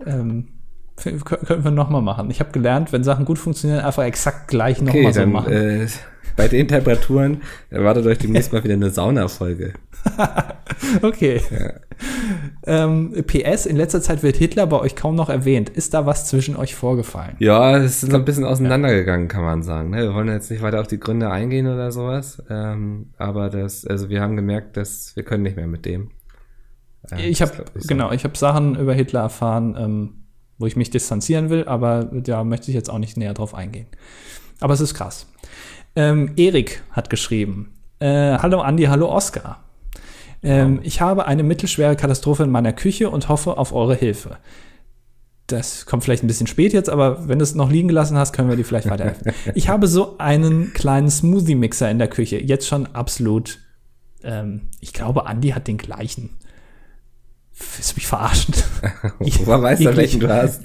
Ähm, können wir nochmal machen. Ich habe gelernt, wenn Sachen gut funktionieren, einfach exakt gleich okay, nochmal so machen. Äh, bei den Temperaturen erwartet euch demnächst mal wieder eine Saunafolge. okay. Ja. Ähm, PS, in letzter Zeit wird Hitler bei euch kaum noch erwähnt. Ist da was zwischen euch vorgefallen? Ja, es ist so ein bisschen auseinandergegangen, kann man sagen. Ne? Wir wollen jetzt nicht weiter auf die Gründe eingehen oder sowas. Ähm, aber das, also wir haben gemerkt, dass wir können nicht mehr mit dem. Ähm, ich habe genau, ich habe Sachen über Hitler erfahren, ähm, wo ich mich distanzieren will, aber da möchte ich jetzt auch nicht näher drauf eingehen. Aber es ist krass. Ähm, Erik hat geschrieben: äh, Hallo Andi, hallo Oscar. Ähm, Ich habe eine mittelschwere Katastrophe in meiner Küche und hoffe auf eure Hilfe. Das kommt vielleicht ein bisschen spät jetzt, aber wenn du es noch liegen gelassen hast, können wir dir vielleicht weiterhelfen. ich habe so einen kleinen Smoothie-Mixer in der Küche. Jetzt schon absolut. Ähm, ich glaube, Andi hat den gleichen. Willst du mich verarschen? Woher weißt du, welchen du hast?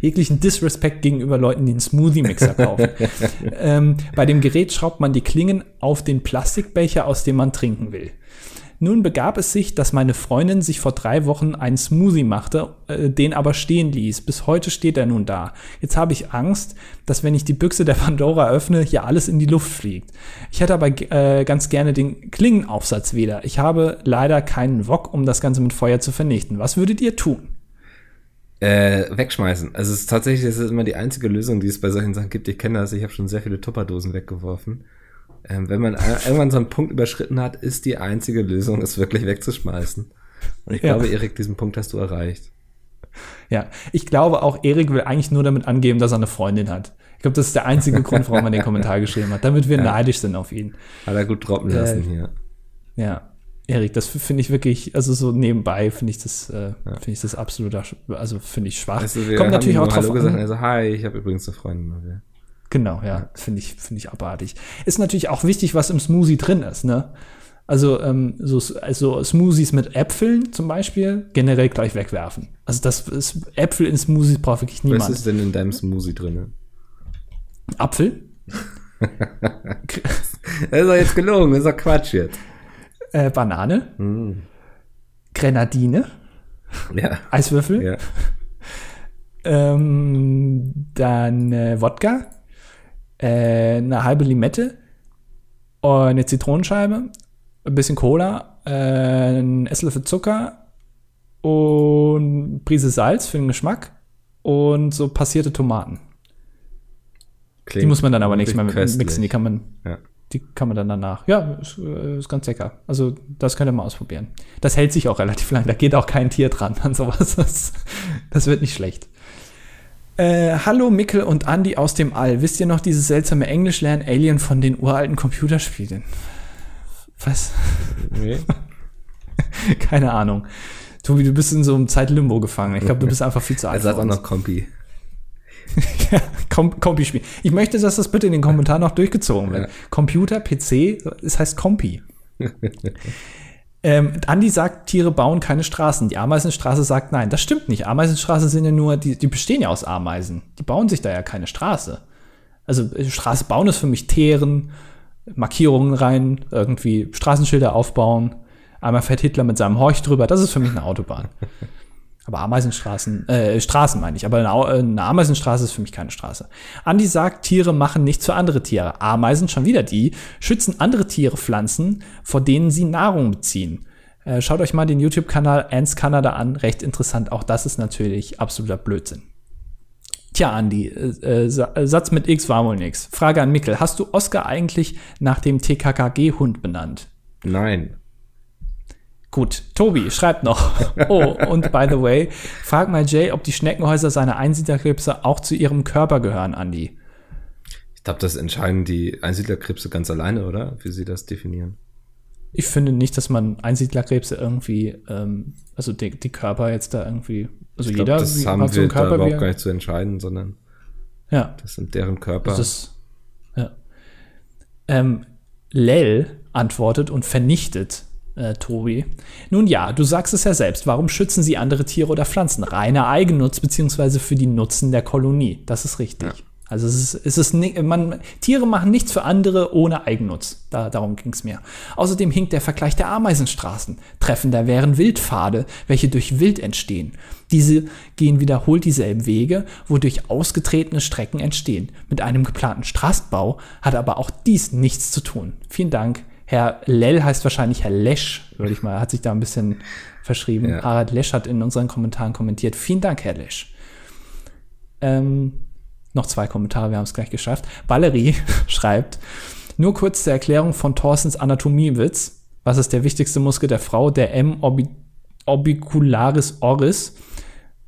jeglichen Disrespect gegenüber Leuten, die einen Smoothie-Mixer kaufen. ähm, bei dem Gerät schraubt man die Klingen auf den Plastikbecher, aus dem man trinken will. Nun begab es sich, dass meine Freundin sich vor drei Wochen einen Smoothie machte, äh, den aber stehen ließ. Bis heute steht er nun da. Jetzt habe ich Angst, dass wenn ich die Büchse der Pandora öffne, hier alles in die Luft fliegt. Ich hätte aber äh, ganz gerne den Klingenaufsatz wieder. Ich habe leider keinen Wok, um das Ganze mit Feuer zu vernichten. Was würdet ihr tun? Äh, wegschmeißen. Also es ist tatsächlich, das ist immer die einzige Lösung, die es bei solchen Sachen gibt. Ich kenne das, ich habe schon sehr viele Tupperdosen weggeworfen. Ähm, wenn man irgendwann so einen Punkt überschritten hat, ist die einzige Lösung, es wirklich wegzuschmeißen. Und ich ja. glaube, Erik, diesen Punkt hast du erreicht. Ja, ich glaube auch, Erik will eigentlich nur damit angeben, dass er eine Freundin hat. Ich glaube, das ist der einzige Grund, warum er den Kommentar geschrieben hat, damit wir ja. neidisch sind auf ihn. Hat er gut droppen lassen äh, hier. Ja. Erik, das finde ich wirklich, also so nebenbei finde ich das, äh, finde ich das absolut, also finde ich schwach. Wir Kommt natürlich auch drauf Hallo gesagt, also hi, ich habe übrigens eine Freundin. Genau, ja, finde ich, finde ich abartig. Ist natürlich auch wichtig, was im Smoothie drin ist, ne? Also, ähm, so also Smoothies mit Äpfeln zum Beispiel generell gleich wegwerfen. Also das ist, Äpfel in Smoothies braucht wirklich niemand. Was ist denn in deinem Smoothie drin? Apfel? das ist doch jetzt gelogen, das ist doch Quatsch jetzt. Äh, Banane. Mm. Grenadine. Ja. Eiswürfel. Ja. Ähm, dann äh, Wodka äh, eine halbe Limette, eine Zitronenscheibe, ein bisschen Cola, äh, ein Esslöffel Zucker und Prise Salz für den Geschmack und so passierte Tomaten. Klingt die muss man dann aber nicht mehr mixen, die kann man, ja. die kann man dann danach. Ja, ist, äh, ist, ganz lecker. Also das könnt ihr mal ausprobieren. Das hält sich auch relativ lang, da geht auch kein Tier dran an sowas. Das, das wird nicht schlecht. Äh, hallo Mickel und Andy aus dem All. Wisst ihr noch dieses seltsame Englisch-Lernen-Alien von den uralten Computerspielen? Was? Nee. Keine Ahnung. Tobi, du bist in so einem Zeitlimbo gefangen. Ich glaube, du bist einfach viel zu alt. Er sagt auch noch Kompi. ja, Kom Kompi-Spiel. Ich möchte, dass das bitte in den Kommentaren noch durchgezogen wird. Ja. Computer, PC, es heißt Kompi. Ähm, Andi sagt, Tiere bauen keine Straßen. Die Ameisenstraße sagt nein. Das stimmt nicht. Ameisenstraßen sind ja nur, die, die bestehen ja aus Ameisen. Die bauen sich da ja keine Straße. Also äh, Straße bauen ist für mich Teeren, Markierungen rein, irgendwie Straßenschilder aufbauen. Einmal fährt Hitler mit seinem Horch drüber. Das ist für mich eine Autobahn. Aber Ameisenstraßen, äh, Straßen meine ich. Aber eine, eine, Ameisenstraße ist für mich keine Straße. Andi sagt, Tiere machen nichts für andere Tiere. Ameisen, schon wieder die, schützen andere Tiere, Pflanzen, vor denen sie Nahrung beziehen. Äh, schaut euch mal den YouTube-Kanal Ants Canada an. Recht interessant. Auch das ist natürlich absoluter Blödsinn. Tja, Andi, äh, äh, Satz mit X war wohl nix. Frage an Mikkel. Hast du Oscar eigentlich nach dem TKKG-Hund benannt? Nein. Gut, Tobi schreibt noch. Oh, und by the way, frag mal Jay, ob die Schneckenhäuser seiner Einsiedlerkrebse auch zu ihrem Körper gehören, Andy. Ich glaube, das entscheiden die Einsiedlerkrebse ganz alleine, oder? Wie sie das definieren. Ich finde nicht, dass man Einsiedlerkrebse irgendwie, ähm, also die, die Körper jetzt da irgendwie, also ich jeder glaub, das haben hat so einen Körper da überhaupt gar nicht zu entscheiden, sondern ja, das sind deren Körper. Das ist, ja. Ähm, Lel antwortet und vernichtet äh, Tobi. Nun ja, du sagst es ja selbst. Warum schützen sie andere Tiere oder Pflanzen? Reiner Eigennutz beziehungsweise für die Nutzen der Kolonie. Das ist richtig. Ja. Also es ist, es ist man, Tiere machen nichts für andere ohne Eigennutz. Da, darum ging es mir. Außerdem hinkt der Vergleich der Ameisenstraßen. Treffender wären Wildpfade, welche durch Wild entstehen. Diese gehen wiederholt dieselben Wege, wodurch ausgetretene Strecken entstehen. Mit einem geplanten Straßenbau hat aber auch dies nichts zu tun. Vielen Dank, Herr Lell heißt wahrscheinlich Herr Lesch, würde ich mal, hat sich da ein bisschen verschrieben. Ja. Harald Lesch hat in unseren Kommentaren kommentiert. Vielen Dank, Herr Lesch. Ähm, noch zwei Kommentare, wir haben es gleich geschafft. Valerie schreibt, nur kurz zur Erklärung von Thorstens Anatomiewitz. Was ist der wichtigste Muskel der Frau? Der M. orbicularis oris.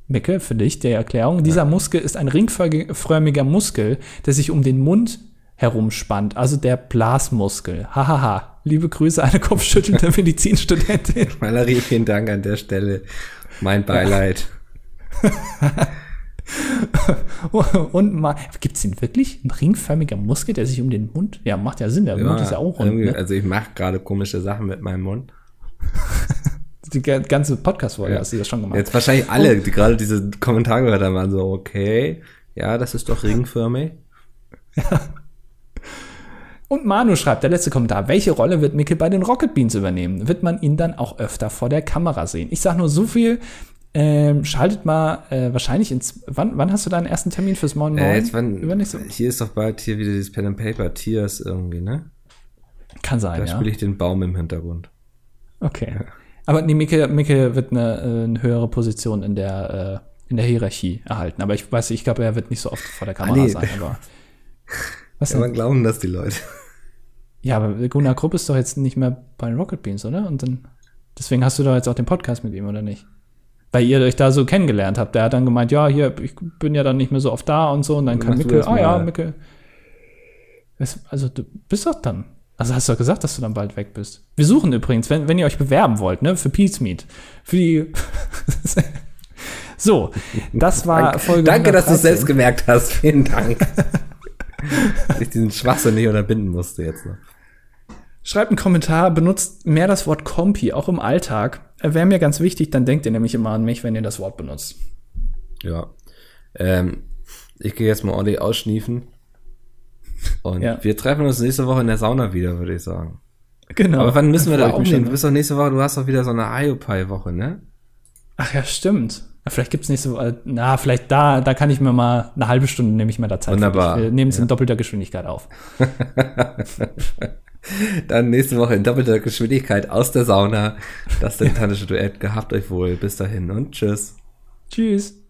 Micke, für dich, der Erklärung. Ja. Dieser Muskel ist ein ringförmiger Muskel, der sich um den Mund herumspannt, also der Blasmuskel. Hahaha. Liebe Grüße, eine kopfschüttelnde Medizinstudentin. Valerie, vielen Dank an der Stelle. Mein Beileid. Und mal, gibt es den wirklich? Ein ringförmiger Muskel, der sich um den Mund. Ja, macht ja Sinn, der ja, Mund ist ja auch rund. Ne? Also ich mache gerade komische Sachen mit meinem Mund. die ganze Podcast-Folge ja. hast du das schon gemacht. Jetzt wahrscheinlich alle, die gerade diese Kommentare gehört haben, waren so, okay, ja, das ist doch ringförmig. Ja. Und Manu schreibt, der letzte Kommentar, welche Rolle wird Mickel bei den Rocket Beans übernehmen? Wird man ihn dann auch öfter vor der Kamera sehen? Ich sag nur so viel, ähm, schaltet mal äh, wahrscheinlich ins. Wann, wann hast du deinen ersten Termin fürs Morgen? Äh, jetzt, wann, hier ist doch bald hier wieder dieses Pen and Paper Tears irgendwie, ne? Kann sein, da ja. Da spiele ich den Baum im Hintergrund. Okay. Ja. Aber nee, Micke, Micke wird eine, äh, eine höhere Position in der, äh, in der Hierarchie erhalten. Aber ich weiß, ich glaube, er wird nicht so oft vor der Kamera ah, nee. sein. Aber was Kann man glauben, dass die Leute. Ja, aber Gunnar Krupp ist doch jetzt nicht mehr bei Rocket Beans, oder? Und dann. Deswegen hast du doch jetzt auch den Podcast mit ihm, oder nicht? Weil ihr euch da so kennengelernt habt. Der hat dann gemeint, ja, hier, ich bin ja dann nicht mehr so oft da und so. Und dann kann Micke, ah ja, Micke. Also du bist doch dann. Also hast du doch gesagt, dass du dann bald weg bist. Wir suchen übrigens, wenn, wenn ihr euch bewerben wollt, ne, für Peace Meet. Für die. so, das war Dank, Folge. Danke, 113. dass du es selbst gemerkt hast. Vielen Dank. ich diesen Schwachsinn nicht unterbinden musste jetzt noch. Schreibt einen Kommentar, benutzt mehr das Wort Kompi, auch im Alltag. Äh, Wäre mir ganz wichtig, dann denkt ihr nämlich immer an mich, wenn ihr das Wort benutzt. Ja. Ähm, ich gehe jetzt mal ordentlich ausschniefen. Und ja. wir treffen uns nächste Woche in der Sauna wieder, würde ich sagen. Genau. Aber wann müssen wir da aufnehmen? Du bist doch nächste Woche, du hast doch wieder so eine Iopai-Woche, ne? Ach ja, stimmt. Vielleicht gibt's nächste Woche, na, vielleicht da, da kann ich mir mal eine halbe Stunde nehme ich mir da Zeit. Wunderbar. Wir nehmen es ja. in doppelter Geschwindigkeit auf. Dann nächste Woche in doppelter Geschwindigkeit aus der Sauna. Das dilettantische Duett. Gehabt euch wohl. Bis dahin und tschüss. Tschüss.